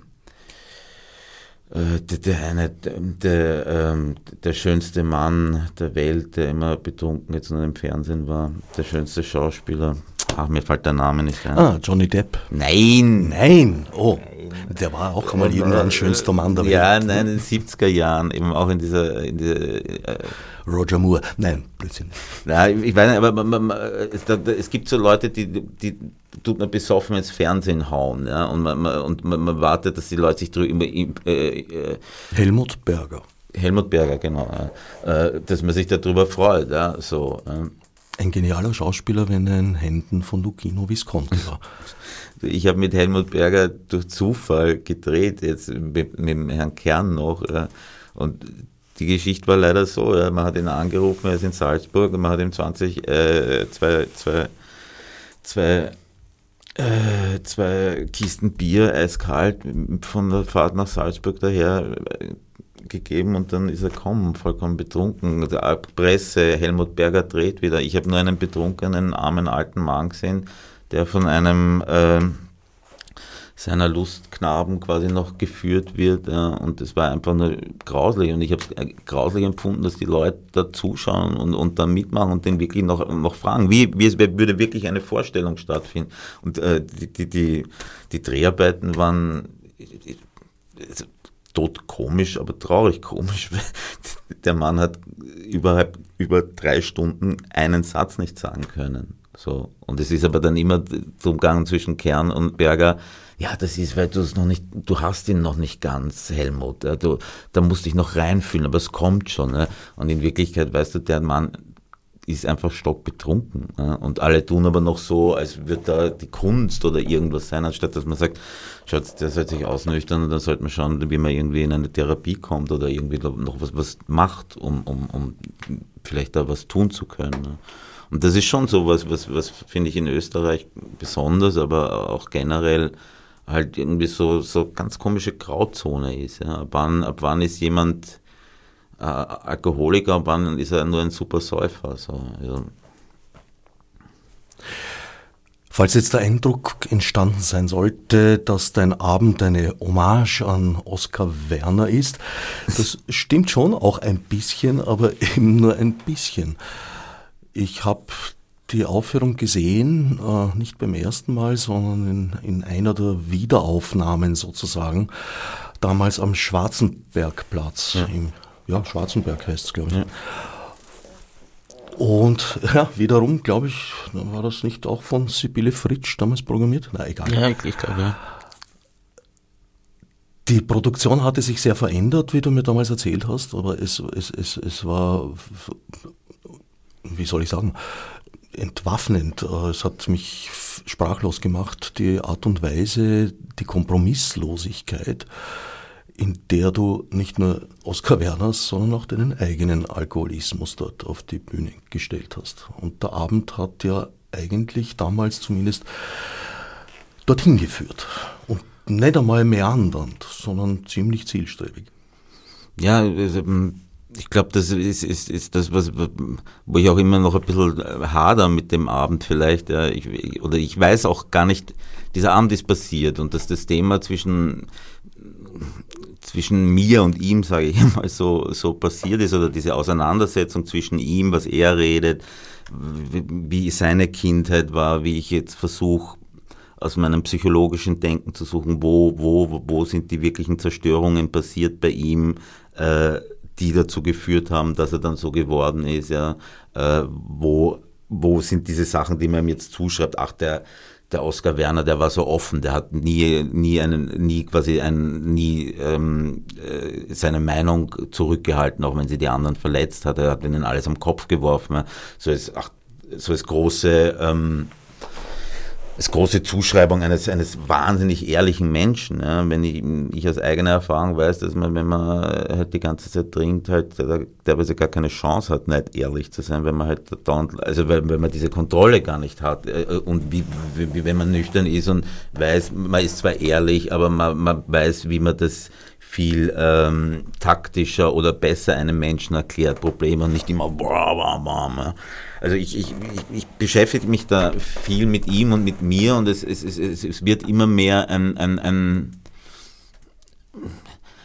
äh, der, der, eine, der, ähm, der schönste Mann der Welt, der immer betrunken jetzt nur im Fernsehen war, der schönste Schauspieler. Ach, mir fällt der Name nicht ein. Ah, Johnny Depp. Nein. Nein. Oh. Der war auch mal irgendwann schönster Mann der Welt. Ja, nein, in den 70er Jahren, eben auch in dieser, in dieser äh, Roger Moore. Nein, Blödsinn. Nein, ich weiß nicht, aber man, man, es, es, gibt so Leute, die, die tut man besoffen ins Fernsehen hauen, ja, und man, und man, man wartet, dass die Leute sich drüber. Äh, äh, Helmut Berger. Helmut Berger, genau. Äh, dass man sich darüber freut, ja, so. Ein genialer Schauspieler, wenn er in Händen von Lucchino Visconti war. Ich habe mit Helmut Berger durch Zufall gedreht, jetzt mit, mit Herrn Kern noch. Und die Geschichte war leider so, man hat ihn angerufen, er ist in Salzburg und man hat ihm 20, äh, zwei, zwei, zwei, äh, zwei Kisten Bier eiskalt von der Fahrt nach Salzburg daher äh, gegeben und dann ist er gekommen, vollkommen betrunken. Die Presse, Helmut Berger dreht wieder. Ich habe nur einen betrunkenen, armen alten Mann gesehen, der von einem äh, seiner Lustknaben quasi noch geführt wird. Ja, und das war einfach nur grauslich. Und ich habe es äh, grauslich empfunden, dass die Leute da zuschauen und, und da mitmachen und den wirklich noch, noch fragen, wie, wie es würde wirklich eine Vorstellung stattfinden. Und äh, die, die, die, die Dreharbeiten waren tot komisch, aber traurig komisch. Der Mann hat überhalb über drei Stunden einen Satz nicht sagen können. So. Und es ist aber dann immer zum Gang zwischen Kern und Berger. Ja, das ist, weil du es noch nicht, du hast ihn noch nicht ganz, Helmut. Ja, du, da musst dich noch reinfühlen, aber es kommt schon. Ja. Und in Wirklichkeit, weißt du, der Mann ist einfach stockbetrunken. Ja. Und alle tun aber noch so, als würde da die Kunst oder irgendwas sein, anstatt dass man sagt, schaut, der soll sich ausnüchtern und dann sollte man schauen, wie man irgendwie in eine Therapie kommt oder irgendwie noch was, was macht, um, um, um vielleicht da was tun zu können. Ja. Und das ist schon so was, was, was finde ich in Österreich besonders, aber auch generell halt irgendwie so, so ganz komische Grauzone ist. Ja. Ab, wann, ab wann ist jemand äh, Alkoholiker, ab wann ist er nur ein super Säufer? So, ja. Falls jetzt der Eindruck entstanden sein sollte, dass dein Abend eine Hommage an Oskar Werner ist, das stimmt schon auch ein bisschen, aber eben nur ein bisschen. Ich habe die Aufführung gesehen, äh, nicht beim ersten Mal, sondern in, in einer der Wiederaufnahmen sozusagen, damals am Schwarzenbergplatz. Ja, Im, ja Schwarzenberg heißt es, glaube ich. Ja. Und ja, wiederum, glaube ich, war das nicht auch von Sibylle Fritsch damals programmiert? Na, egal. Ja, ich, glaube, ja. Die Produktion hatte sich sehr verändert, wie du mir damals erzählt hast, aber es, es, es, es war wie soll ich sagen, entwaffnend. Äh, es hat mich sprachlos gemacht, die Art und Weise, die Kompromisslosigkeit, in der du nicht nur Oskar Werners, sondern auch deinen eigenen Alkoholismus dort auf die Bühne gestellt hast. Und der Abend hat ja eigentlich damals zumindest dorthin geführt. Und nicht einmal meandernd, sondern ziemlich zielstrebig. Ja, also, ich glaube, das ist, ist, ist das, was, wo ich auch immer noch ein bisschen hader mit dem Abend vielleicht. Ja. Ich, oder ich weiß auch gar nicht, dieser Abend ist passiert und dass das Thema zwischen zwischen mir und ihm, sage ich mal, so, so passiert ist, oder diese Auseinandersetzung zwischen ihm, was er redet, wie seine Kindheit war, wie ich jetzt versuche, aus meinem psychologischen Denken zu suchen, wo, wo, wo sind die wirklichen Zerstörungen passiert bei ihm, äh, die dazu geführt haben, dass er dann so geworden ist, ja, äh, wo, wo sind diese Sachen, die man ihm jetzt zuschreibt, ach, der, der Oskar Werner, der war so offen, der hat nie, nie einen, nie quasi ein, nie ähm, äh, seine Meinung zurückgehalten, auch wenn sie die anderen verletzt hat. Er hat ihnen alles am Kopf geworfen. So als, ach, so als große ähm, als große Zuschreibung eines, eines wahnsinnig ehrlichen Menschen. Ja. Wenn ich, ich aus eigener Erfahrung weiß, dass man, wenn man halt die ganze Zeit trinkt, halt teilweise gar keine Chance hat, nicht ehrlich zu sein, wenn man halt dauernd, also weil, wenn man diese Kontrolle gar nicht hat äh, und wie, wie, wie wenn man nüchtern ist und weiß, man ist zwar ehrlich, aber man, man weiß, wie man das viel ähm, taktischer oder besser einem Menschen erklärt, Probleme und nicht immer boah, boah, boah, Also ich, ich, ich, beschäftige mich da viel mit ihm und mit mir und es, es, es, es wird immer mehr ein, ein, ein,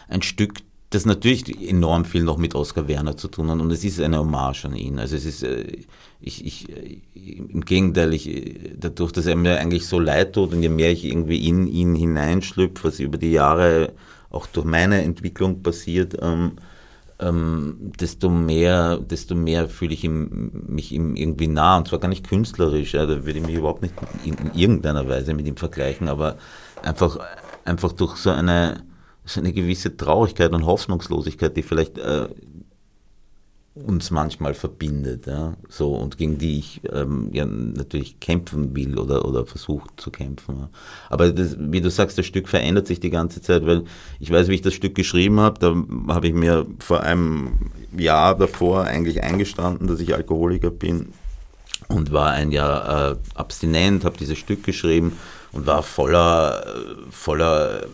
ein Stück das natürlich enorm viel noch mit Oskar Werner zu tun hat und es ist eine Hommage an ihn. Also es ist, äh, ich, ich, im Gegenteil, ich, dadurch, dass er mir eigentlich so leid tut und je mehr ich irgendwie in ihn hineinschlüpfe, was über die Jahre auch durch meine Entwicklung passiert, ähm, ähm, desto mehr, desto mehr fühle ich ihm, mich ihm irgendwie nah. Und zwar gar nicht künstlerisch, ja, da würde ich mich überhaupt nicht in, in, irgendeiner Weise mit ihm vergleichen, aber einfach, einfach durch so eine, so eine gewisse Traurigkeit und Hoffnungslosigkeit, die vielleicht äh, uns manchmal verbindet, ja, so und gegen die ich ähm, ja natürlich kämpfen will oder oder versucht zu kämpfen. Ja. Aber das, wie du sagst, das Stück verändert sich die ganze Zeit, weil ich weiß, wie ich das Stück geschrieben habe, da habe ich mir vor einem Jahr davor eigentlich eingestanden, dass ich Alkoholiker bin und war ein Jahr äh, abstinent, habe dieses Stück geschrieben und war voller, voller,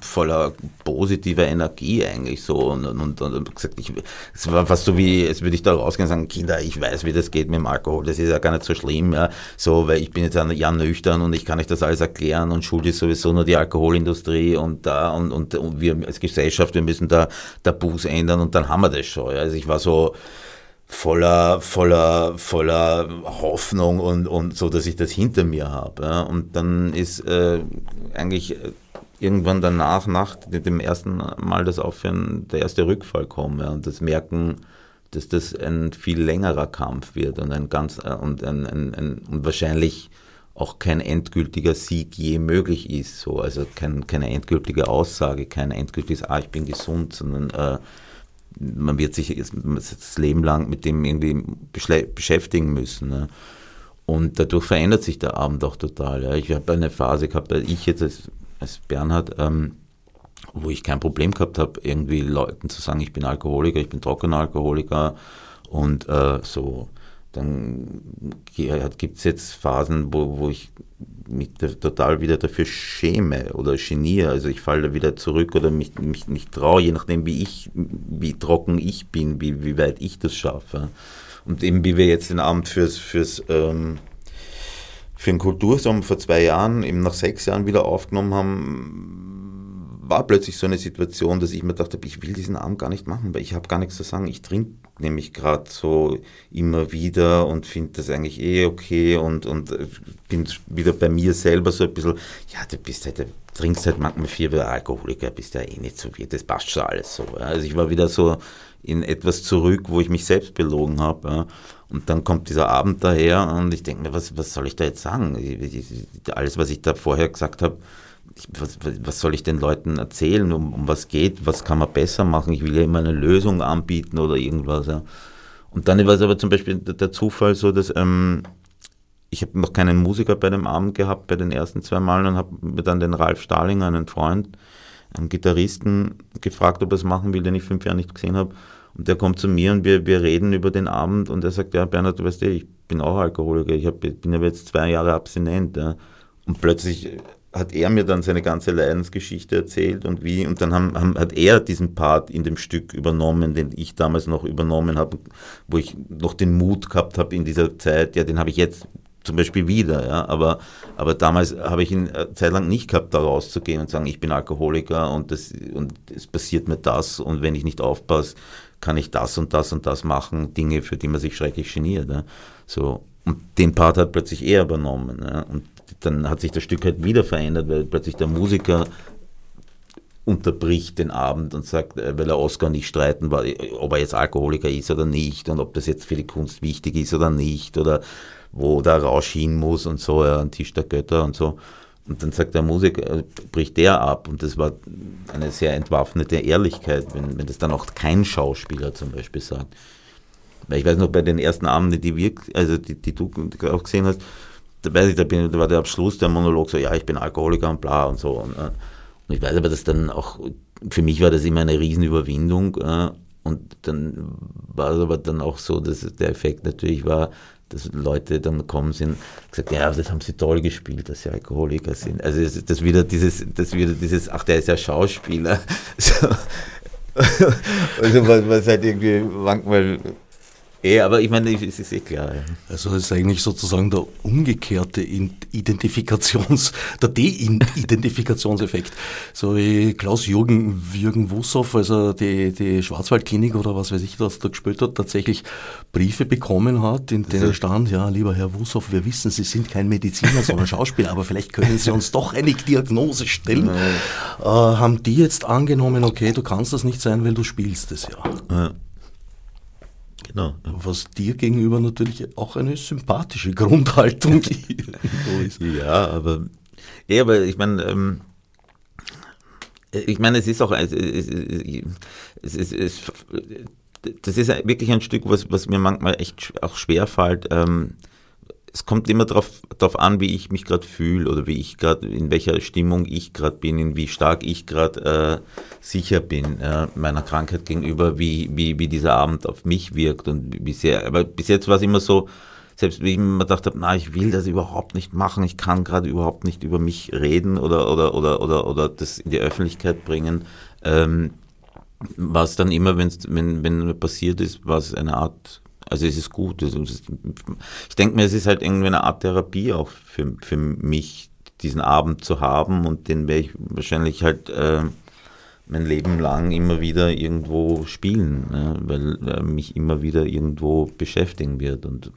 voller positiver Energie eigentlich so und, und, und gesagt, ich, es war fast so wie, es würde ich da rausgehen und sagen, Kinder, ich weiß, wie das geht mit dem Alkohol, das ist ja gar nicht so schlimm, ja, so, weil ich bin jetzt Jahr nüchtern und ich kann euch das alles erklären und Schuld ist sowieso nur die Alkoholindustrie und da und, und, und wir als Gesellschaft, wir müssen da Tabus ändern und dann haben wir das schon, ja. also ich war so, voller, voller, voller Hoffnung und, und so, dass ich das hinter mir habe. Ja. Und dann ist äh, eigentlich äh, irgendwann danach, nach dem ersten Mal das Aufhören, der erste Rückfall kommen ja, und das Merken, dass das ein viel längerer Kampf wird und ein ganz äh, und ein, ein, ein und wahrscheinlich auch kein endgültiger Sieg je möglich ist. So, also kein, keine endgültige Aussage, kein endgültiges, ah, ich bin gesund, sondern äh, man wird sich das Leben lang mit dem irgendwie beschäftigen müssen. Ne? Und dadurch verändert sich der Abend auch total. Ja. Ich habe eine Phase gehabt, ich jetzt als, als Bernhard, ähm, wo ich kein Problem gehabt habe, irgendwie Leuten zu sagen, ich bin Alkoholiker, ich bin trockener Alkoholiker und äh, so. Dann gibt es jetzt Phasen, wo, wo ich mich total wieder dafür schäme oder geniere. Also ich falle wieder zurück oder mich, mich nicht traue, je nachdem, wie ich, wie trocken ich bin, wie, wie weit ich das schaffe. Und eben wie wir jetzt den Abend fürs, fürs ähm, für den Kultursommer vor zwei Jahren, eben nach sechs Jahren wieder aufgenommen haben, war plötzlich so eine Situation, dass ich mir dachte, ich will diesen Abend gar nicht machen, weil ich habe gar nichts zu sagen. Ich trinke nämlich gerade so immer wieder und finde das eigentlich eh okay und, und äh, bin wieder bei mir selber so ein bisschen, ja, du bist halt, du trinkst halt manchmal vier bei Alkoholiker, bist ja eh nicht so wie, das passt schon alles so. Also ich war wieder so in etwas zurück, wo ich mich selbst belogen habe. Und dann kommt dieser Abend daher und ich denke mir, was, was soll ich da jetzt sagen? Alles, was ich da vorher gesagt habe, was, was, soll ich den Leuten erzählen, um, um, was geht, was kann man besser machen? Ich will ja immer eine Lösung anbieten oder irgendwas. Ja. Und dann war es aber zum Beispiel der Zufall so, dass ähm, ich habe noch keinen Musiker bei dem Abend gehabt, bei den ersten zwei Malen und habe mir dann den Ralf Stahlinger, einen Freund, einen Gitarristen gefragt, ob er es machen will, den ich fünf Jahre nicht gesehen habe. Und der kommt zu mir und wir, wir reden über den Abend und er sagt, ja, Bernhard, du weißt ja, ich bin auch Alkoholiker, ich hab, bin aber jetzt zwei Jahre abstinent. Ja. Und plötzlich hat er mir dann seine ganze Leidensgeschichte erzählt und wie, und dann haben, haben, hat er diesen Part in dem Stück übernommen, den ich damals noch übernommen habe, wo ich noch den Mut gehabt habe in dieser Zeit, ja, den habe ich jetzt zum Beispiel wieder, ja, aber, aber damals habe ich ihn eine Zeit lang nicht gehabt, da rauszugehen und sagen, ich bin Alkoholiker und, das, und es passiert mir das und wenn ich nicht aufpasse, kann ich das und das und das machen, Dinge, für die man sich schrecklich geniert. Ja. So, und den Part hat plötzlich er übernommen. Ja. Und dann hat sich das Stück halt wieder verändert, weil plötzlich der Musiker unterbricht den Abend und sagt, äh, weil er Oscar nicht streiten war, ob er jetzt Alkoholiker ist oder nicht und ob das jetzt für die Kunst wichtig ist oder nicht oder wo der Rausch hin muss und so, ja, ein Tisch der Götter und so. Und dann sagt der Musiker, äh, bricht der ab. Und das war eine sehr entwaffnete Ehrlichkeit, wenn, wenn das dann auch kein Schauspieler zum Beispiel sagt. Weil ich weiß noch, bei den ersten Abenden, die wir, also die, die du auch gesehen hast, weiß ich, da, bin, da war der Abschluss der Monolog so, ja, ich bin Alkoholiker und bla und so. Und, äh, und ich weiß aber, dass dann auch, für mich war das immer eine Riesenüberwindung. Äh, und dann war es aber dann auch so, dass der Effekt natürlich war, dass Leute dann gekommen sind gesagt, ja, das haben sie toll gespielt, dass sie Alkoholiker sind. Also das, das wieder dieses, das wieder dieses, ach, der ist ja Schauspieler. So. also was, was halt irgendwie manchmal Eh, aber ich meine, es ist eh klar. Ja. Also es ist eigentlich sozusagen der umgekehrte Identifikations, der De-Identifikationseffekt. So wie Klaus-Jürgen Jürgen Wussow, also die, die Schwarzwaldklinik oder was weiß ich, was da gespielt hat, tatsächlich Briefe bekommen hat, in denen stand, ja, lieber Herr Wussow, wir wissen, Sie sind kein Mediziner, sondern Schauspieler, aber vielleicht können Sie uns doch eine Diagnose stellen. Äh, haben die jetzt angenommen, okay, du kannst das nicht sein, weil du spielst es ja. ja. Genau. Was dir gegenüber natürlich auch eine sympathische Grundhaltung ist. Ja, aber, ja, aber ich meine, ähm, ich meine, es ist auch, es, es, es, es, das ist wirklich ein Stück, was, was mir manchmal echt auch schwer fällt. Ähm, es kommt immer darauf drauf an, wie ich mich gerade fühle oder wie ich gerade, in welcher Stimmung ich gerade bin, in wie stark ich gerade äh, sicher bin äh, meiner Krankheit gegenüber, wie, wie, wie dieser Abend auf mich wirkt und wie sehr. Aber bis jetzt war es immer so, selbst wie ich mir gedacht habe, na, ich will das überhaupt nicht machen, ich kann gerade überhaupt nicht über mich reden oder, oder, oder, oder, oder das in die Öffentlichkeit bringen. Ähm, war es dann immer, wenn's, wenn, wenn passiert ist, war es eine Art also es ist gut. Ich denke mir, es ist halt irgendwie eine Art Therapie auch für, für mich, diesen Abend zu haben und den werde ich wahrscheinlich halt äh, mein Leben lang immer wieder irgendwo spielen, ne? weil er mich immer wieder irgendwo beschäftigen wird. Und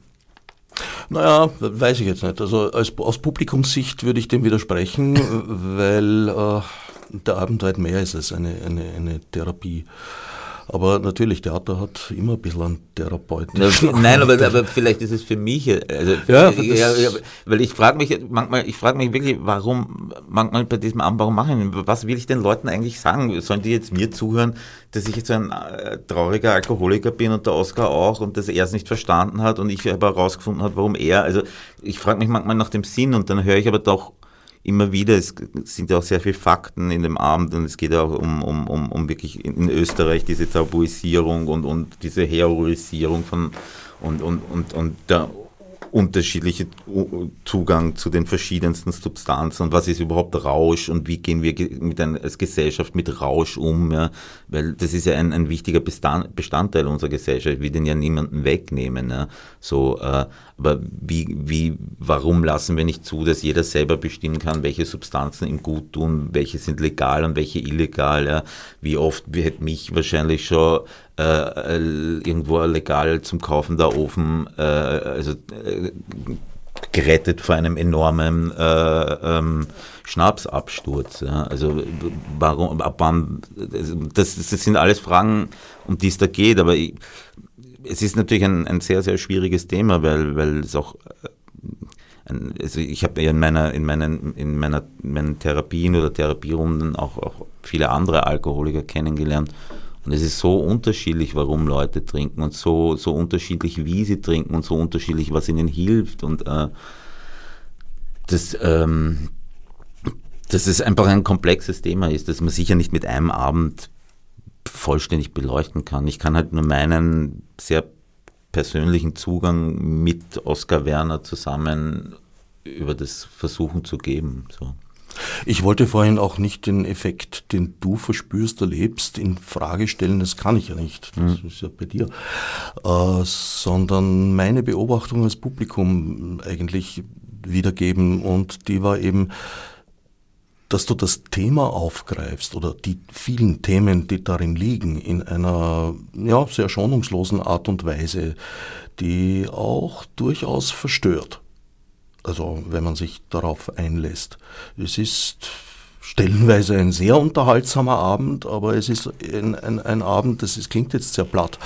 naja, weiß ich jetzt nicht. Also als, aus Publikumssicht würde ich dem widersprechen, weil äh, der Abend weit mehr ist als eine, eine, eine Therapie. Aber natürlich, Theater hat immer ein bisschen einen Therapeuten. Nein, aber, aber, vielleicht ist es für mich, also, ja, ja, ja, weil ich frage mich manchmal, ich frage mich wirklich, warum, manchmal bei diesem Abend, warum mache ich, was will ich den Leuten eigentlich sagen? Sollen die jetzt mir zuhören, dass ich jetzt ein äh, trauriger Alkoholiker bin und der Oscar auch und dass er es nicht verstanden hat und ich aber herausgefunden habe, warum er, also ich frage mich manchmal nach dem Sinn und dann höre ich aber doch immer wieder, es sind ja auch sehr viele Fakten in dem Abend und es geht auch um, um, um, um wirklich in Österreich diese Tabuisierung und, und diese Heroisierung von und, und, und, und der unterschiedliche Zugang zu den verschiedensten Substanzen und was ist überhaupt Rausch und wie gehen wir mit ein, als Gesellschaft mit Rausch um, ja? weil das ist ja ein, ein wichtiger Bestandteil unserer Gesellschaft, wir den ja niemanden wegnehmen. Ja? So, äh, aber wie, wie, warum lassen wir nicht zu, dass jeder selber bestimmen kann, welche Substanzen ihm gut tun, welche sind legal und welche illegal? Ja? Wie oft wird mich wahrscheinlich schon äh, irgendwo legal zum Kaufen der Ofen, äh, also äh, gerettet vor einem enormen äh, ähm, Schnapsabsturz. Ja? Also warum, ab wann, das, das sind alles Fragen, um die es da geht, aber ich, es ist natürlich ein, ein sehr, sehr schwieriges Thema, weil, weil es auch äh, also ich habe ja in meiner, in meinen, in meiner, in meinen Therapien oder Therapierunden auch, auch viele andere Alkoholiker kennengelernt und es ist so unterschiedlich, warum Leute trinken und so, so unterschiedlich, wie sie trinken und so unterschiedlich, was ihnen hilft. Und äh, das, ähm, dass es einfach ein komplexes Thema ist, dass man sicher nicht mit einem Abend vollständig beleuchten kann. Ich kann halt nur meinen sehr persönlichen Zugang mit Oskar Werner zusammen über das versuchen zu geben. So. Ich wollte vorhin auch nicht den Effekt, den du verspürst, erlebst, in Frage stellen. Das kann ich ja nicht. Das mhm. ist ja bei dir. Äh, sondern meine Beobachtung als Publikum eigentlich wiedergeben. Und die war eben, dass du das Thema aufgreifst oder die vielen Themen, die darin liegen, in einer ja, sehr schonungslosen Art und Weise, die auch durchaus verstört. Also wenn man sich darauf einlässt. Es ist stellenweise ein sehr unterhaltsamer Abend, aber es ist ein, ein, ein Abend, das ist, klingt jetzt sehr platt,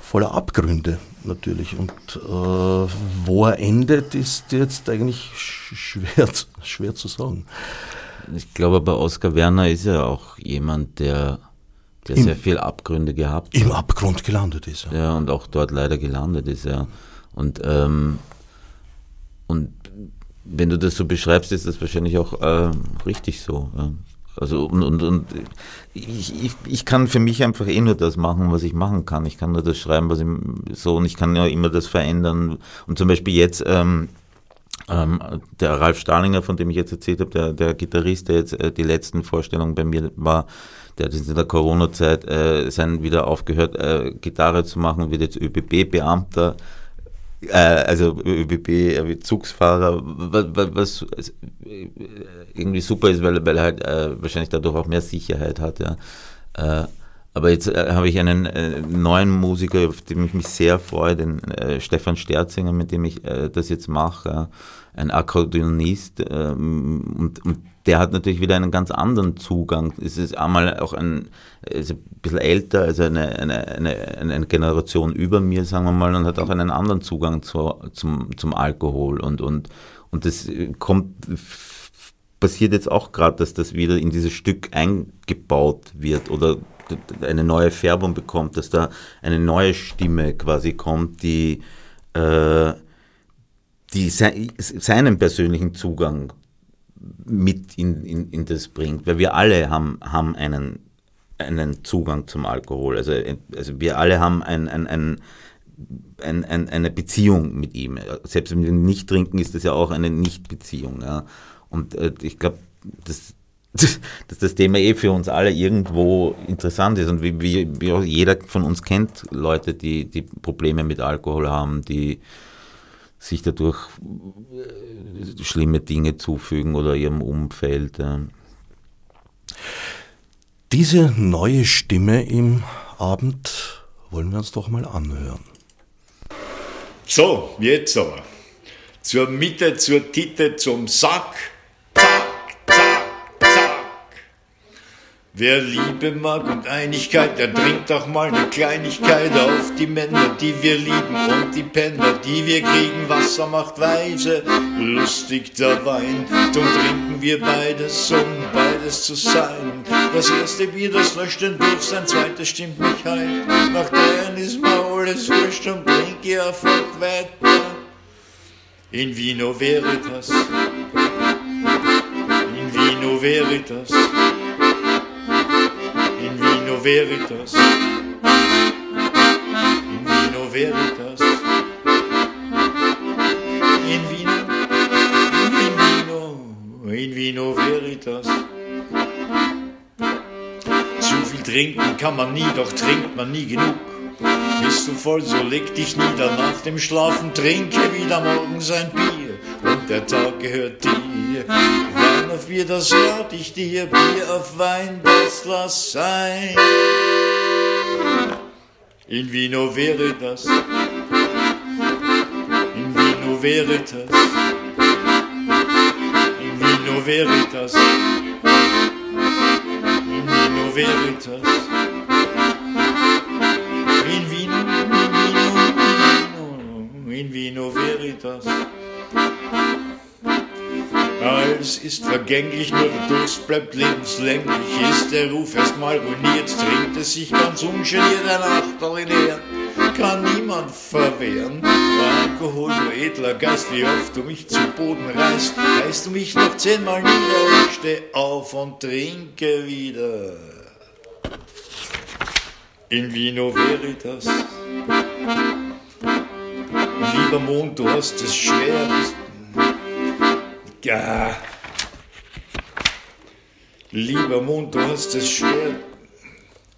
voller Abgründe natürlich. Und äh, wo er endet, ist jetzt eigentlich schwer, schwer zu sagen. Ich glaube, bei Oskar Werner ist er auch jemand, der, der Im, sehr viel Abgründe gehabt hat. Im Abgrund gelandet ist. Ja. ja, und auch dort leider gelandet ist, ja. Und, ähm, und wenn du das so beschreibst, ist das wahrscheinlich auch äh, richtig so. Ja. Also und, und, und ich, ich, ich kann für mich einfach eh nur das machen, was ich machen kann. Ich kann nur das schreiben, was ich so und ich kann ja immer das verändern. Und zum Beispiel jetzt ähm, ähm, der Ralf Stahlinger, von dem ich jetzt erzählt habe, der, der Gitarrist, der jetzt äh, die letzten Vorstellungen bei mir war, der hat in der Corona-Zeit äh, sein wieder aufgehört, äh, Gitarre zu machen, wird jetzt ÖBB-Beamter äh, also ÖBB-Zugsfahrer, was, was, äh, irgendwie super ist, weil, weil er halt äh, wahrscheinlich dadurch auch mehr Sicherheit hat. Ja. Äh, aber jetzt äh, habe ich einen neuen Musiker, auf den ich mich sehr freue, den Stefan Sterzinger, mit dem ich das jetzt mache, ein Akkordeonist. Ähm, und, und der hat natürlich wieder einen ganz anderen Zugang. Es ist einmal auch ein, ist ein bisschen älter, also eine, eine, eine, eine Generation über mir, sagen wir mal, und hat auch einen anderen Zugang zu, zum, zum Alkohol. Und, und, und das kommt, passiert jetzt auch gerade, dass das wieder in dieses Stück eingebaut wird oder eine neue Färbung bekommt, dass da eine neue Stimme quasi kommt, die, äh, die se seinen persönlichen Zugang mit in, in, in das bringt. Weil wir alle haben, haben einen, einen Zugang zum Alkohol. Also, also wir alle haben ein, ein, ein ein, ein, eine Beziehung mit ihm. Selbst wenn wir nicht trinken, ist das ja auch eine Nicht-Beziehung. Ja. Und äh, ich glaube, das, dass das Thema eh für uns alle irgendwo interessant ist und wie, wie, wie jeder von uns kennt Leute, die, die Probleme mit Alkohol haben, die sich dadurch äh, schlimme Dinge zufügen oder ihrem Umfeld. Diese neue Stimme im Abend wollen wir uns doch mal anhören. So, jetzt aber. Zur Mitte, zur Titte, zum Sack Wer Liebe mag und Einigkeit, der trinkt auch mal eine Kleinigkeit auf die Männer, die wir lieben und die Penner, die wir kriegen. Wasser macht weise, lustig der Wein. Drum trinken wir beides, um beides zu sein. Das erste Bier, das löscht den Durst, ein zweites stimmt mich heim. Nach deren ist mir alles wurscht und trinke einfach weiter. In Vino Veritas, in Vino Veritas. Vino Veritas. In Vino Veritas. In Vino, in Vino, in Vino Veritas. Zu viel trinken kann man nie, doch trinkt man nie genug. Bist du voll, so leg dich nieder, nach dem Schlafen trinke wieder morgens ein Bier und der Tag gehört dir auf Bier, das rat ich dir, Bier auf Wein, das lass sein. In Vino Veritas, in Vino Veritas, in Vino Veritas, in Vino Veritas, in Vino, in Vino, in Vino. Veritas. Alles ist vergänglich, nur der Durst bleibt lebenslänglich. Ist der Ruf erstmal ruiniert, trinkt es sich ganz ungeniert ein Achterl leer. kann niemand verwehren. Alkohol, du edler Geist, wie oft du mich zu Boden reißt, reißt du mich noch zehnmal nieder. Steh auf und trinke wieder. In Vino Veritas. Lieber Mond, du hast es schwer. Bist, ja. Lieber Mond, du hast es schwer.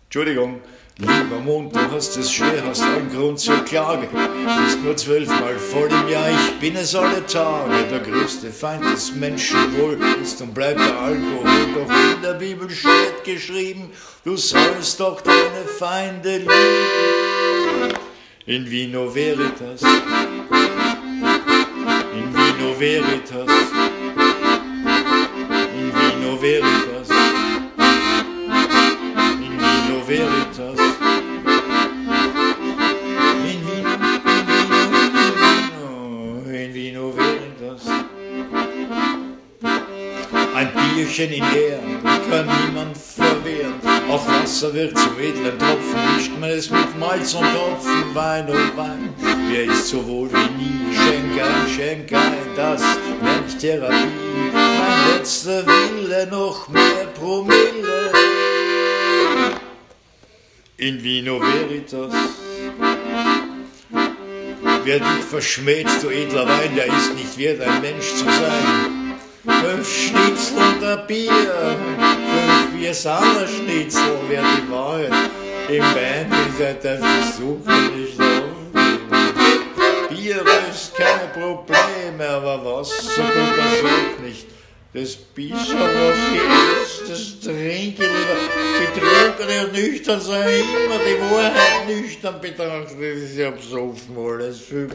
Entschuldigung. Lieber Mond, du hast es schwer, hast allen Grund zur Klage. Bist nur zwölfmal voll im Jahr, ich bin es alle Tage. Der größte Feind des Menschen wohl ist und bleibt der Alkohol. Doch in der Bibel steht geschrieben, du sollst doch deine Feinde lieben. In Vino Veritas. In Vino Veritas. Veritas. In Vino Veritas. In Vino, in Vino, in Vino Veritas. Ein Bierchen in Ehren kann niemand verwehren. Auch Wasser wird zum edlen Tropfen, mischt man es mit Malz und Tropfen, Wein und Wein. Wer ist so wohl wie nie? Schenk ein, schenk ein, das nennt Therapie. Mein letzter Wille, noch mehr Promille. In Vino Veritas. Wer dich verschmäht, du edler Wein, der ist nicht wert, ein Mensch zu sein. Fünf Schnitzel und ein Bier, fünf Bier Schnitzel, wer die Wahrheit im Wein ist, ja, der Versuch nicht aufgeben. Bier löst keine Probleme, aber Wasser tut das auch nicht. Das Bier, was ich esse, das trinke lieber betrunken und nüchtern sein, immer die Wahrheit nüchtern betrachtet, das ist ja besoffen alles viel.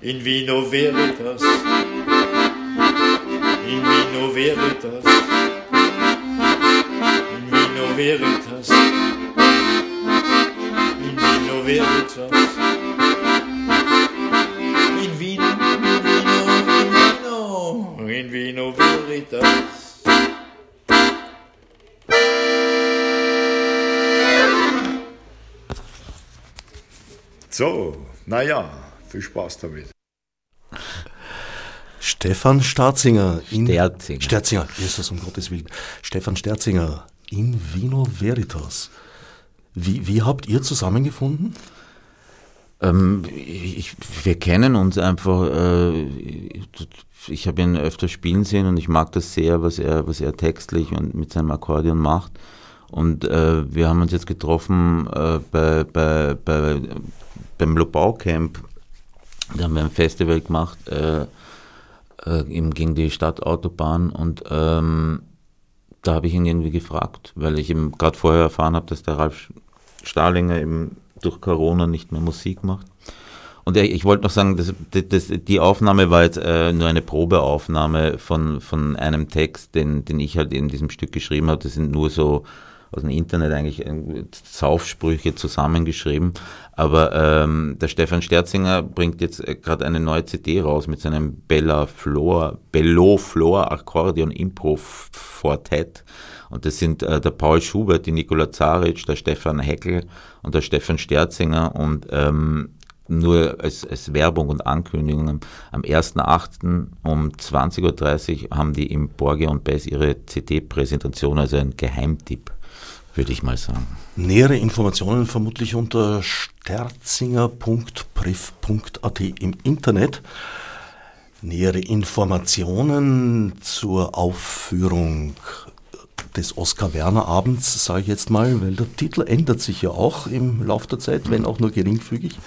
In Vino Veritas. In Vino Veritas. In Vino Veritas. In Vino Veritas. In Vino, in Vino, in Vino. In Vino Veritas. So, naja, viel Spaß damit. Stefan Starzinger. In Sterzinger. Sterzinger, Jesus, um Gottes Willen. Stefan Sterzinger in Vino Veritas. Wie, wie habt ihr zusammengefunden? Ähm, ich, wir kennen uns einfach. Äh, ich habe ihn öfter spielen sehen und ich mag das sehr, was er, was er textlich und mit seinem Akkordeon macht. Und äh, wir haben uns jetzt getroffen äh, bei, bei, bei, beim Lobau Camp. Da haben wir ein Festival gemacht, äh, äh, eben gegen die Stadtautobahn und ähm, da habe ich ihn irgendwie gefragt, weil ich eben gerade vorher erfahren habe, dass der Ralf Stahlinger eben durch Corona nicht mehr Musik macht. Und ich, wollte noch sagen, das, das, die Aufnahme war jetzt äh, nur eine Probeaufnahme von, von einem Text, den, den ich halt in diesem Stück geschrieben habe. Das sind nur so aus dem Internet eigentlich äh, Saufsprüche zusammengeschrieben. Aber ähm, der Stefan Sterzinger bringt jetzt äh, gerade eine neue CD raus mit seinem Bella Flor, Bello Flor Akkordeon Impro Quartett. Und das sind äh, der Paul Schubert, die Nikola Zaric, der Stefan Heckel und der Stefan Sterzinger. Und ähm, nur als, als Werbung und Ankündigung, am 1.8. um 20.30 Uhr haben die im Borgia und Bess ihre CD-Präsentation, also ein Geheimtipp, würde ich mal sagen. Nähere Informationen vermutlich unter sterzinger.priv.at im Internet. Nähere Informationen zur Aufführung des Oskar Werner Abends, sage ich jetzt mal, weil der Titel ändert sich ja auch im Laufe der Zeit, wenn auch nur geringfügig.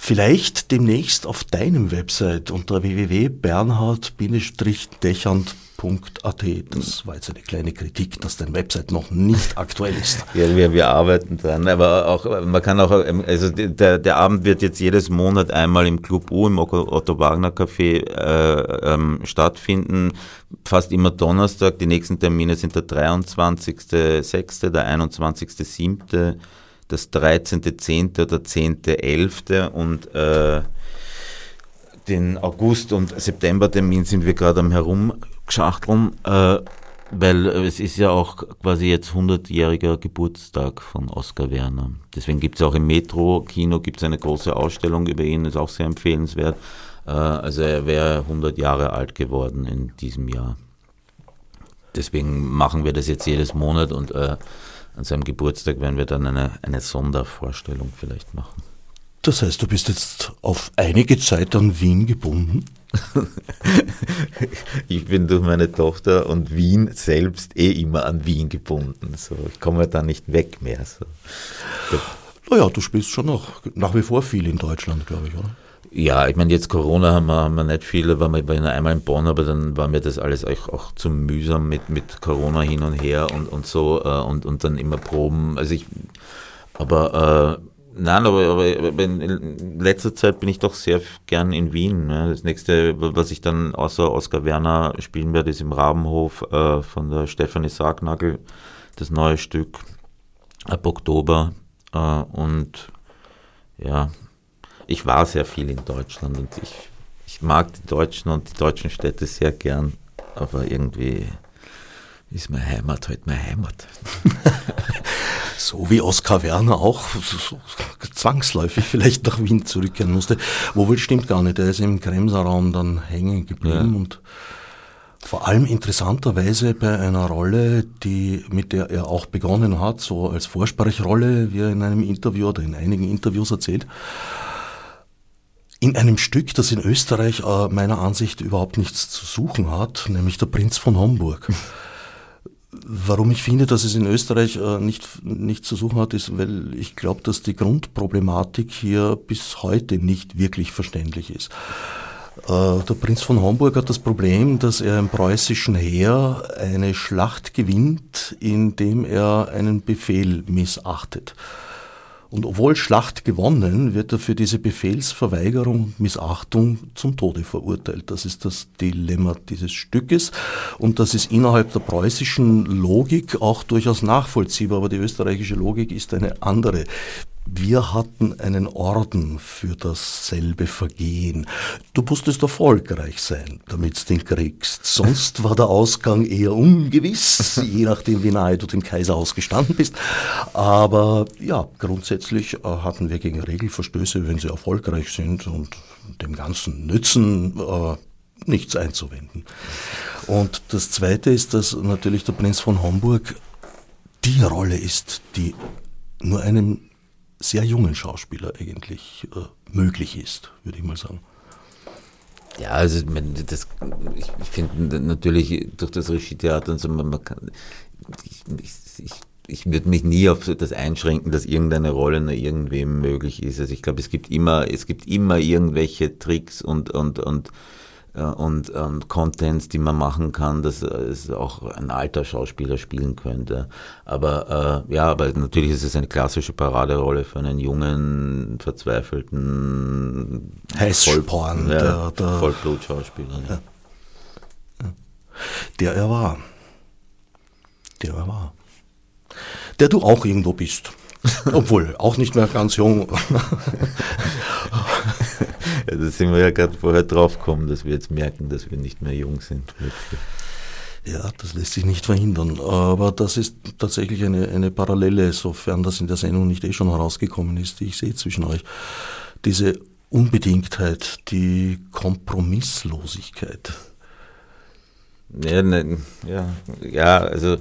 Vielleicht demnächst auf deinem Website unter www.bernhard-dechand.at. Das war jetzt eine kleine Kritik, dass deine Website noch nicht aktuell ist. Ja, wir, wir arbeiten dran, aber auch, man kann auch, also der, der Abend wird jetzt jedes Monat einmal im Club U, im Otto Wagner Café äh, ähm, stattfinden, fast immer Donnerstag. Die nächsten Termine sind der 23.06., der 21.07., das 13.10. oder 10.11. und äh, den August- und September-Termin sind wir gerade am Herumgeschachteln. Äh, Weil es ist ja auch quasi jetzt 100-jähriger Geburtstag von Oskar Werner. Deswegen gibt es auch im Metro-Kino eine große Ausstellung über ihn, ist auch sehr empfehlenswert. Äh, also er wäre 100 Jahre alt geworden in diesem Jahr. Deswegen machen wir das jetzt jedes Monat und äh, an seinem Geburtstag werden wir dann eine, eine Sondervorstellung vielleicht machen. Das heißt, du bist jetzt auf einige Zeit an Wien gebunden? ich bin durch meine Tochter und Wien selbst eh immer an Wien gebunden. So, ich komme da nicht weg mehr. So. Naja, du spielst schon noch nach wie vor viel in Deutschland, glaube ich, oder? Ja, ich meine, jetzt Corona haben wir, haben wir nicht viele, waren wir einmal in Bonn, aber dann war mir das alles auch, auch zu mühsam mit, mit Corona hin und her und, und so äh, und, und dann immer Proben. Also ich, aber äh, Nein, aber, aber, in letzter Zeit bin ich doch sehr gern in Wien. Ne? Das nächste, was ich dann außer Oskar Werner spielen werde, ist im Rabenhof äh, von der Stefanie Sargnagel, das neue Stück ab Oktober. Äh, und ja, ich war sehr viel in Deutschland und ich, ich mag die Deutschen und die deutschen Städte sehr gern, aber irgendwie ist meine Heimat halt meine Heimat. so wie Oskar Werner auch zwangsläufig vielleicht nach Wien zurückkehren musste. Wobei stimmt gar nicht, er ist im Kremser Raum dann hängen geblieben ja. und vor allem interessanterweise bei einer Rolle, die, mit der er auch begonnen hat, so als Vorsprechrrolle, wie er in einem Interview oder in einigen Interviews erzählt, in einem Stück, das in Österreich äh, meiner Ansicht überhaupt nichts zu suchen hat, nämlich der Prinz von Homburg. Warum ich finde, dass es in Österreich äh, nicht, nicht zu suchen hat, ist, weil ich glaube, dass die Grundproblematik hier bis heute nicht wirklich verständlich ist. Äh, der Prinz von Homburg hat das Problem, dass er im preußischen Heer eine Schlacht gewinnt, indem er einen Befehl missachtet. Und obwohl Schlacht gewonnen, wird er für diese Befehlsverweigerung Missachtung zum Tode verurteilt. Das ist das Dilemma dieses Stückes. Und das ist innerhalb der preußischen Logik auch durchaus nachvollziehbar, aber die österreichische Logik ist eine andere. Wir hatten einen Orden für dasselbe Vergehen. Du musstest erfolgreich sein, damit du den kriegst. Sonst war der Ausgang eher ungewiss, je nachdem, wie nahe du dem Kaiser ausgestanden bist. Aber ja, grundsätzlich äh, hatten wir gegen Regelverstöße, wenn sie erfolgreich sind und dem Ganzen nützen, äh, nichts einzuwenden. Und das Zweite ist, dass natürlich der Prinz von Homburg die Rolle ist, die nur einem sehr jungen Schauspieler eigentlich äh, möglich ist, würde ich mal sagen. Ja, also das, ich finde natürlich durch das Regie-Theater und so, man, kann, ich, ich, ich würde mich nie auf das einschränken, dass irgendeine Rolle nur irgendwem möglich ist. Also ich glaube, es gibt immer, es gibt immer irgendwelche Tricks und, und, und und, und Contents, die man machen kann, dass es auch ein alter Schauspieler spielen könnte. Aber äh, ja, aber natürlich ist es eine klassische Paraderolle für einen jungen, verzweifelten Heißsporn, ja, der, der Vollblutschauspieler. Ja. Ja. Der er war. Der er war. Der du auch irgendwo bist. Obwohl, auch nicht mehr ganz jung. Da sind wir ja gerade vorher drauf gekommen, dass wir jetzt merken, dass wir nicht mehr jung sind. Ja, das lässt sich nicht verhindern. Aber das ist tatsächlich eine, eine Parallele, sofern das in der Sendung nicht eh schon herausgekommen ist, die ich sehe zwischen euch. Diese Unbedingtheit, die Kompromisslosigkeit. Ja, ne, ja, ja, also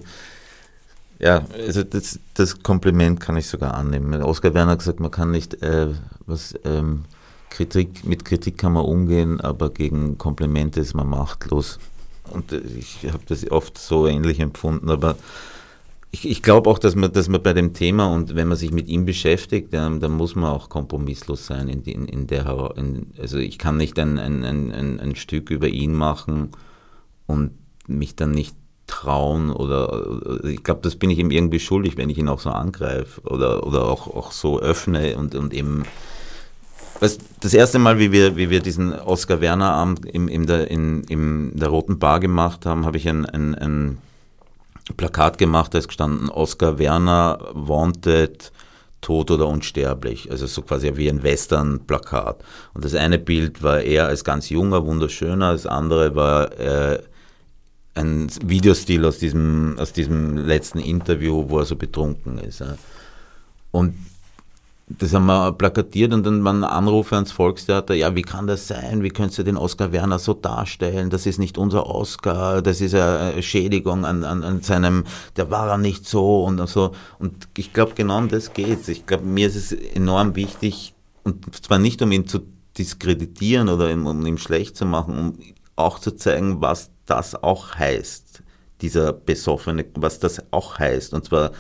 ja, also das, das Kompliment kann ich sogar annehmen. Oskar Werner hat gesagt, man kann nicht äh, was ähm, Kritik, mit Kritik kann man umgehen, aber gegen Komplimente ist man machtlos. Und äh, ich habe das oft so ähnlich empfunden, aber ich, ich glaube auch, dass man, dass man bei dem Thema und wenn man sich mit ihm beschäftigt, dann, dann muss man auch kompromisslos sein in, in, in der in, also ich kann nicht ein, ein, ein, ein Stück über ihn machen und mich dann nicht trauen oder ich glaube, das bin ich ihm irgendwie schuldig, wenn ich ihn auch so angreife oder, oder auch, auch so öffne und, und eben Weißt, das erste Mal, wie wir, wie wir diesen Oskar Werner Abend im, in, der, in, in der Roten Bar gemacht haben, habe ich ein, ein, ein Plakat gemacht, da ist gestanden Oskar Werner wanted tot oder unsterblich. Also so quasi wie ein Western-Plakat. Und das eine Bild war er als ganz junger, wunderschöner, das andere war äh, ein Videostil aus diesem, aus diesem letzten Interview, wo er so betrunken ist. Ja. Und das haben wir plakatiert und dann waren Anrufe ans Volkstheater, ja, wie kann das sein? Wie könntest du den Oskar Werner so darstellen? Das ist nicht unser Oscar, das ist eine Schädigung an, an, an seinem, der war er nicht so und so. Und ich glaube, genau um das geht's. Ich glaube, mir ist es enorm wichtig, und zwar nicht um ihn zu diskreditieren oder um ihn schlecht zu machen, um auch zu zeigen, was das auch heißt, dieser Besoffene, was das auch heißt. Und zwar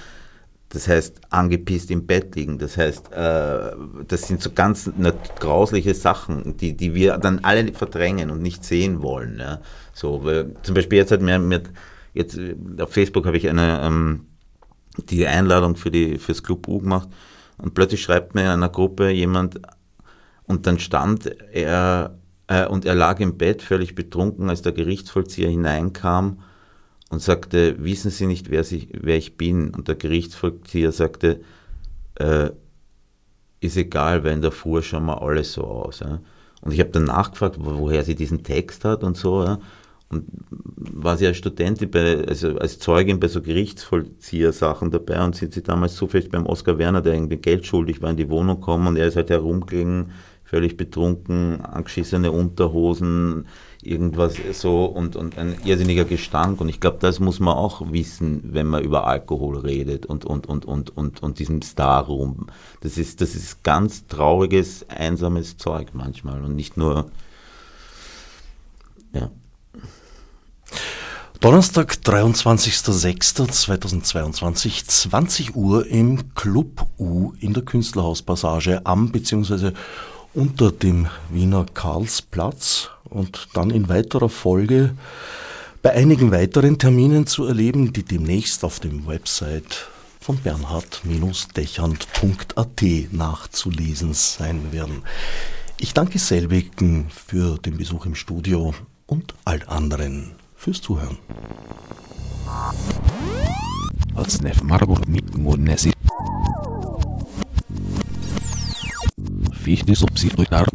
das heißt, angepisst im Bett liegen. Das heißt, äh, das sind so ganz grausliche Sachen, die, die wir dann alle verdrängen und nicht sehen wollen. Ja. So, weil, zum Beispiel jetzt hat mir, mir jetzt äh, auf Facebook habe ich eine ähm, die Einladung für die fürs Club U gemacht und plötzlich schreibt mir in einer Gruppe jemand und dann stand er äh, und er lag im Bett völlig betrunken, als der Gerichtsvollzieher hineinkam und sagte, wissen Sie nicht, wer, sie, wer ich bin? Und der Gerichtsvollzieher sagte, äh, ist egal, weil in der Fuhr schauen wir alle so aus. Ja? Und ich habe dann nachgefragt, woher sie diesen Text hat und so. Ja? Und war sie als Studentin, bei, also als Zeugin bei so Gerichtsvollzieher-Sachen dabei und sind sie damals zufällig beim Oskar Werner, der irgendwie Geld schuldig war, in die Wohnung gekommen und er ist halt herumgegangen, völlig betrunken, angeschissene Unterhosen, irgendwas so und, und ein irrsinniger Gestank. Und ich glaube, das muss man auch wissen, wenn man über Alkohol redet und, und, und, und, und, und diesem Star-Rum. Das ist, das ist ganz trauriges, einsames Zeug manchmal und nicht nur, ja. Donnerstag, 23.06.2022, 20 Uhr im Club U in der Künstlerhauspassage am bzw unter dem Wiener Karlsplatz und dann in weiterer Folge bei einigen weiteren Terminen zu erleben, die demnächst auf dem Website von bernhard-dechand.at nachzulesen sein werden. Ich danke selbigen für den Besuch im Studio und all anderen fürs Zuhören. Margot mit Fichte subsidiar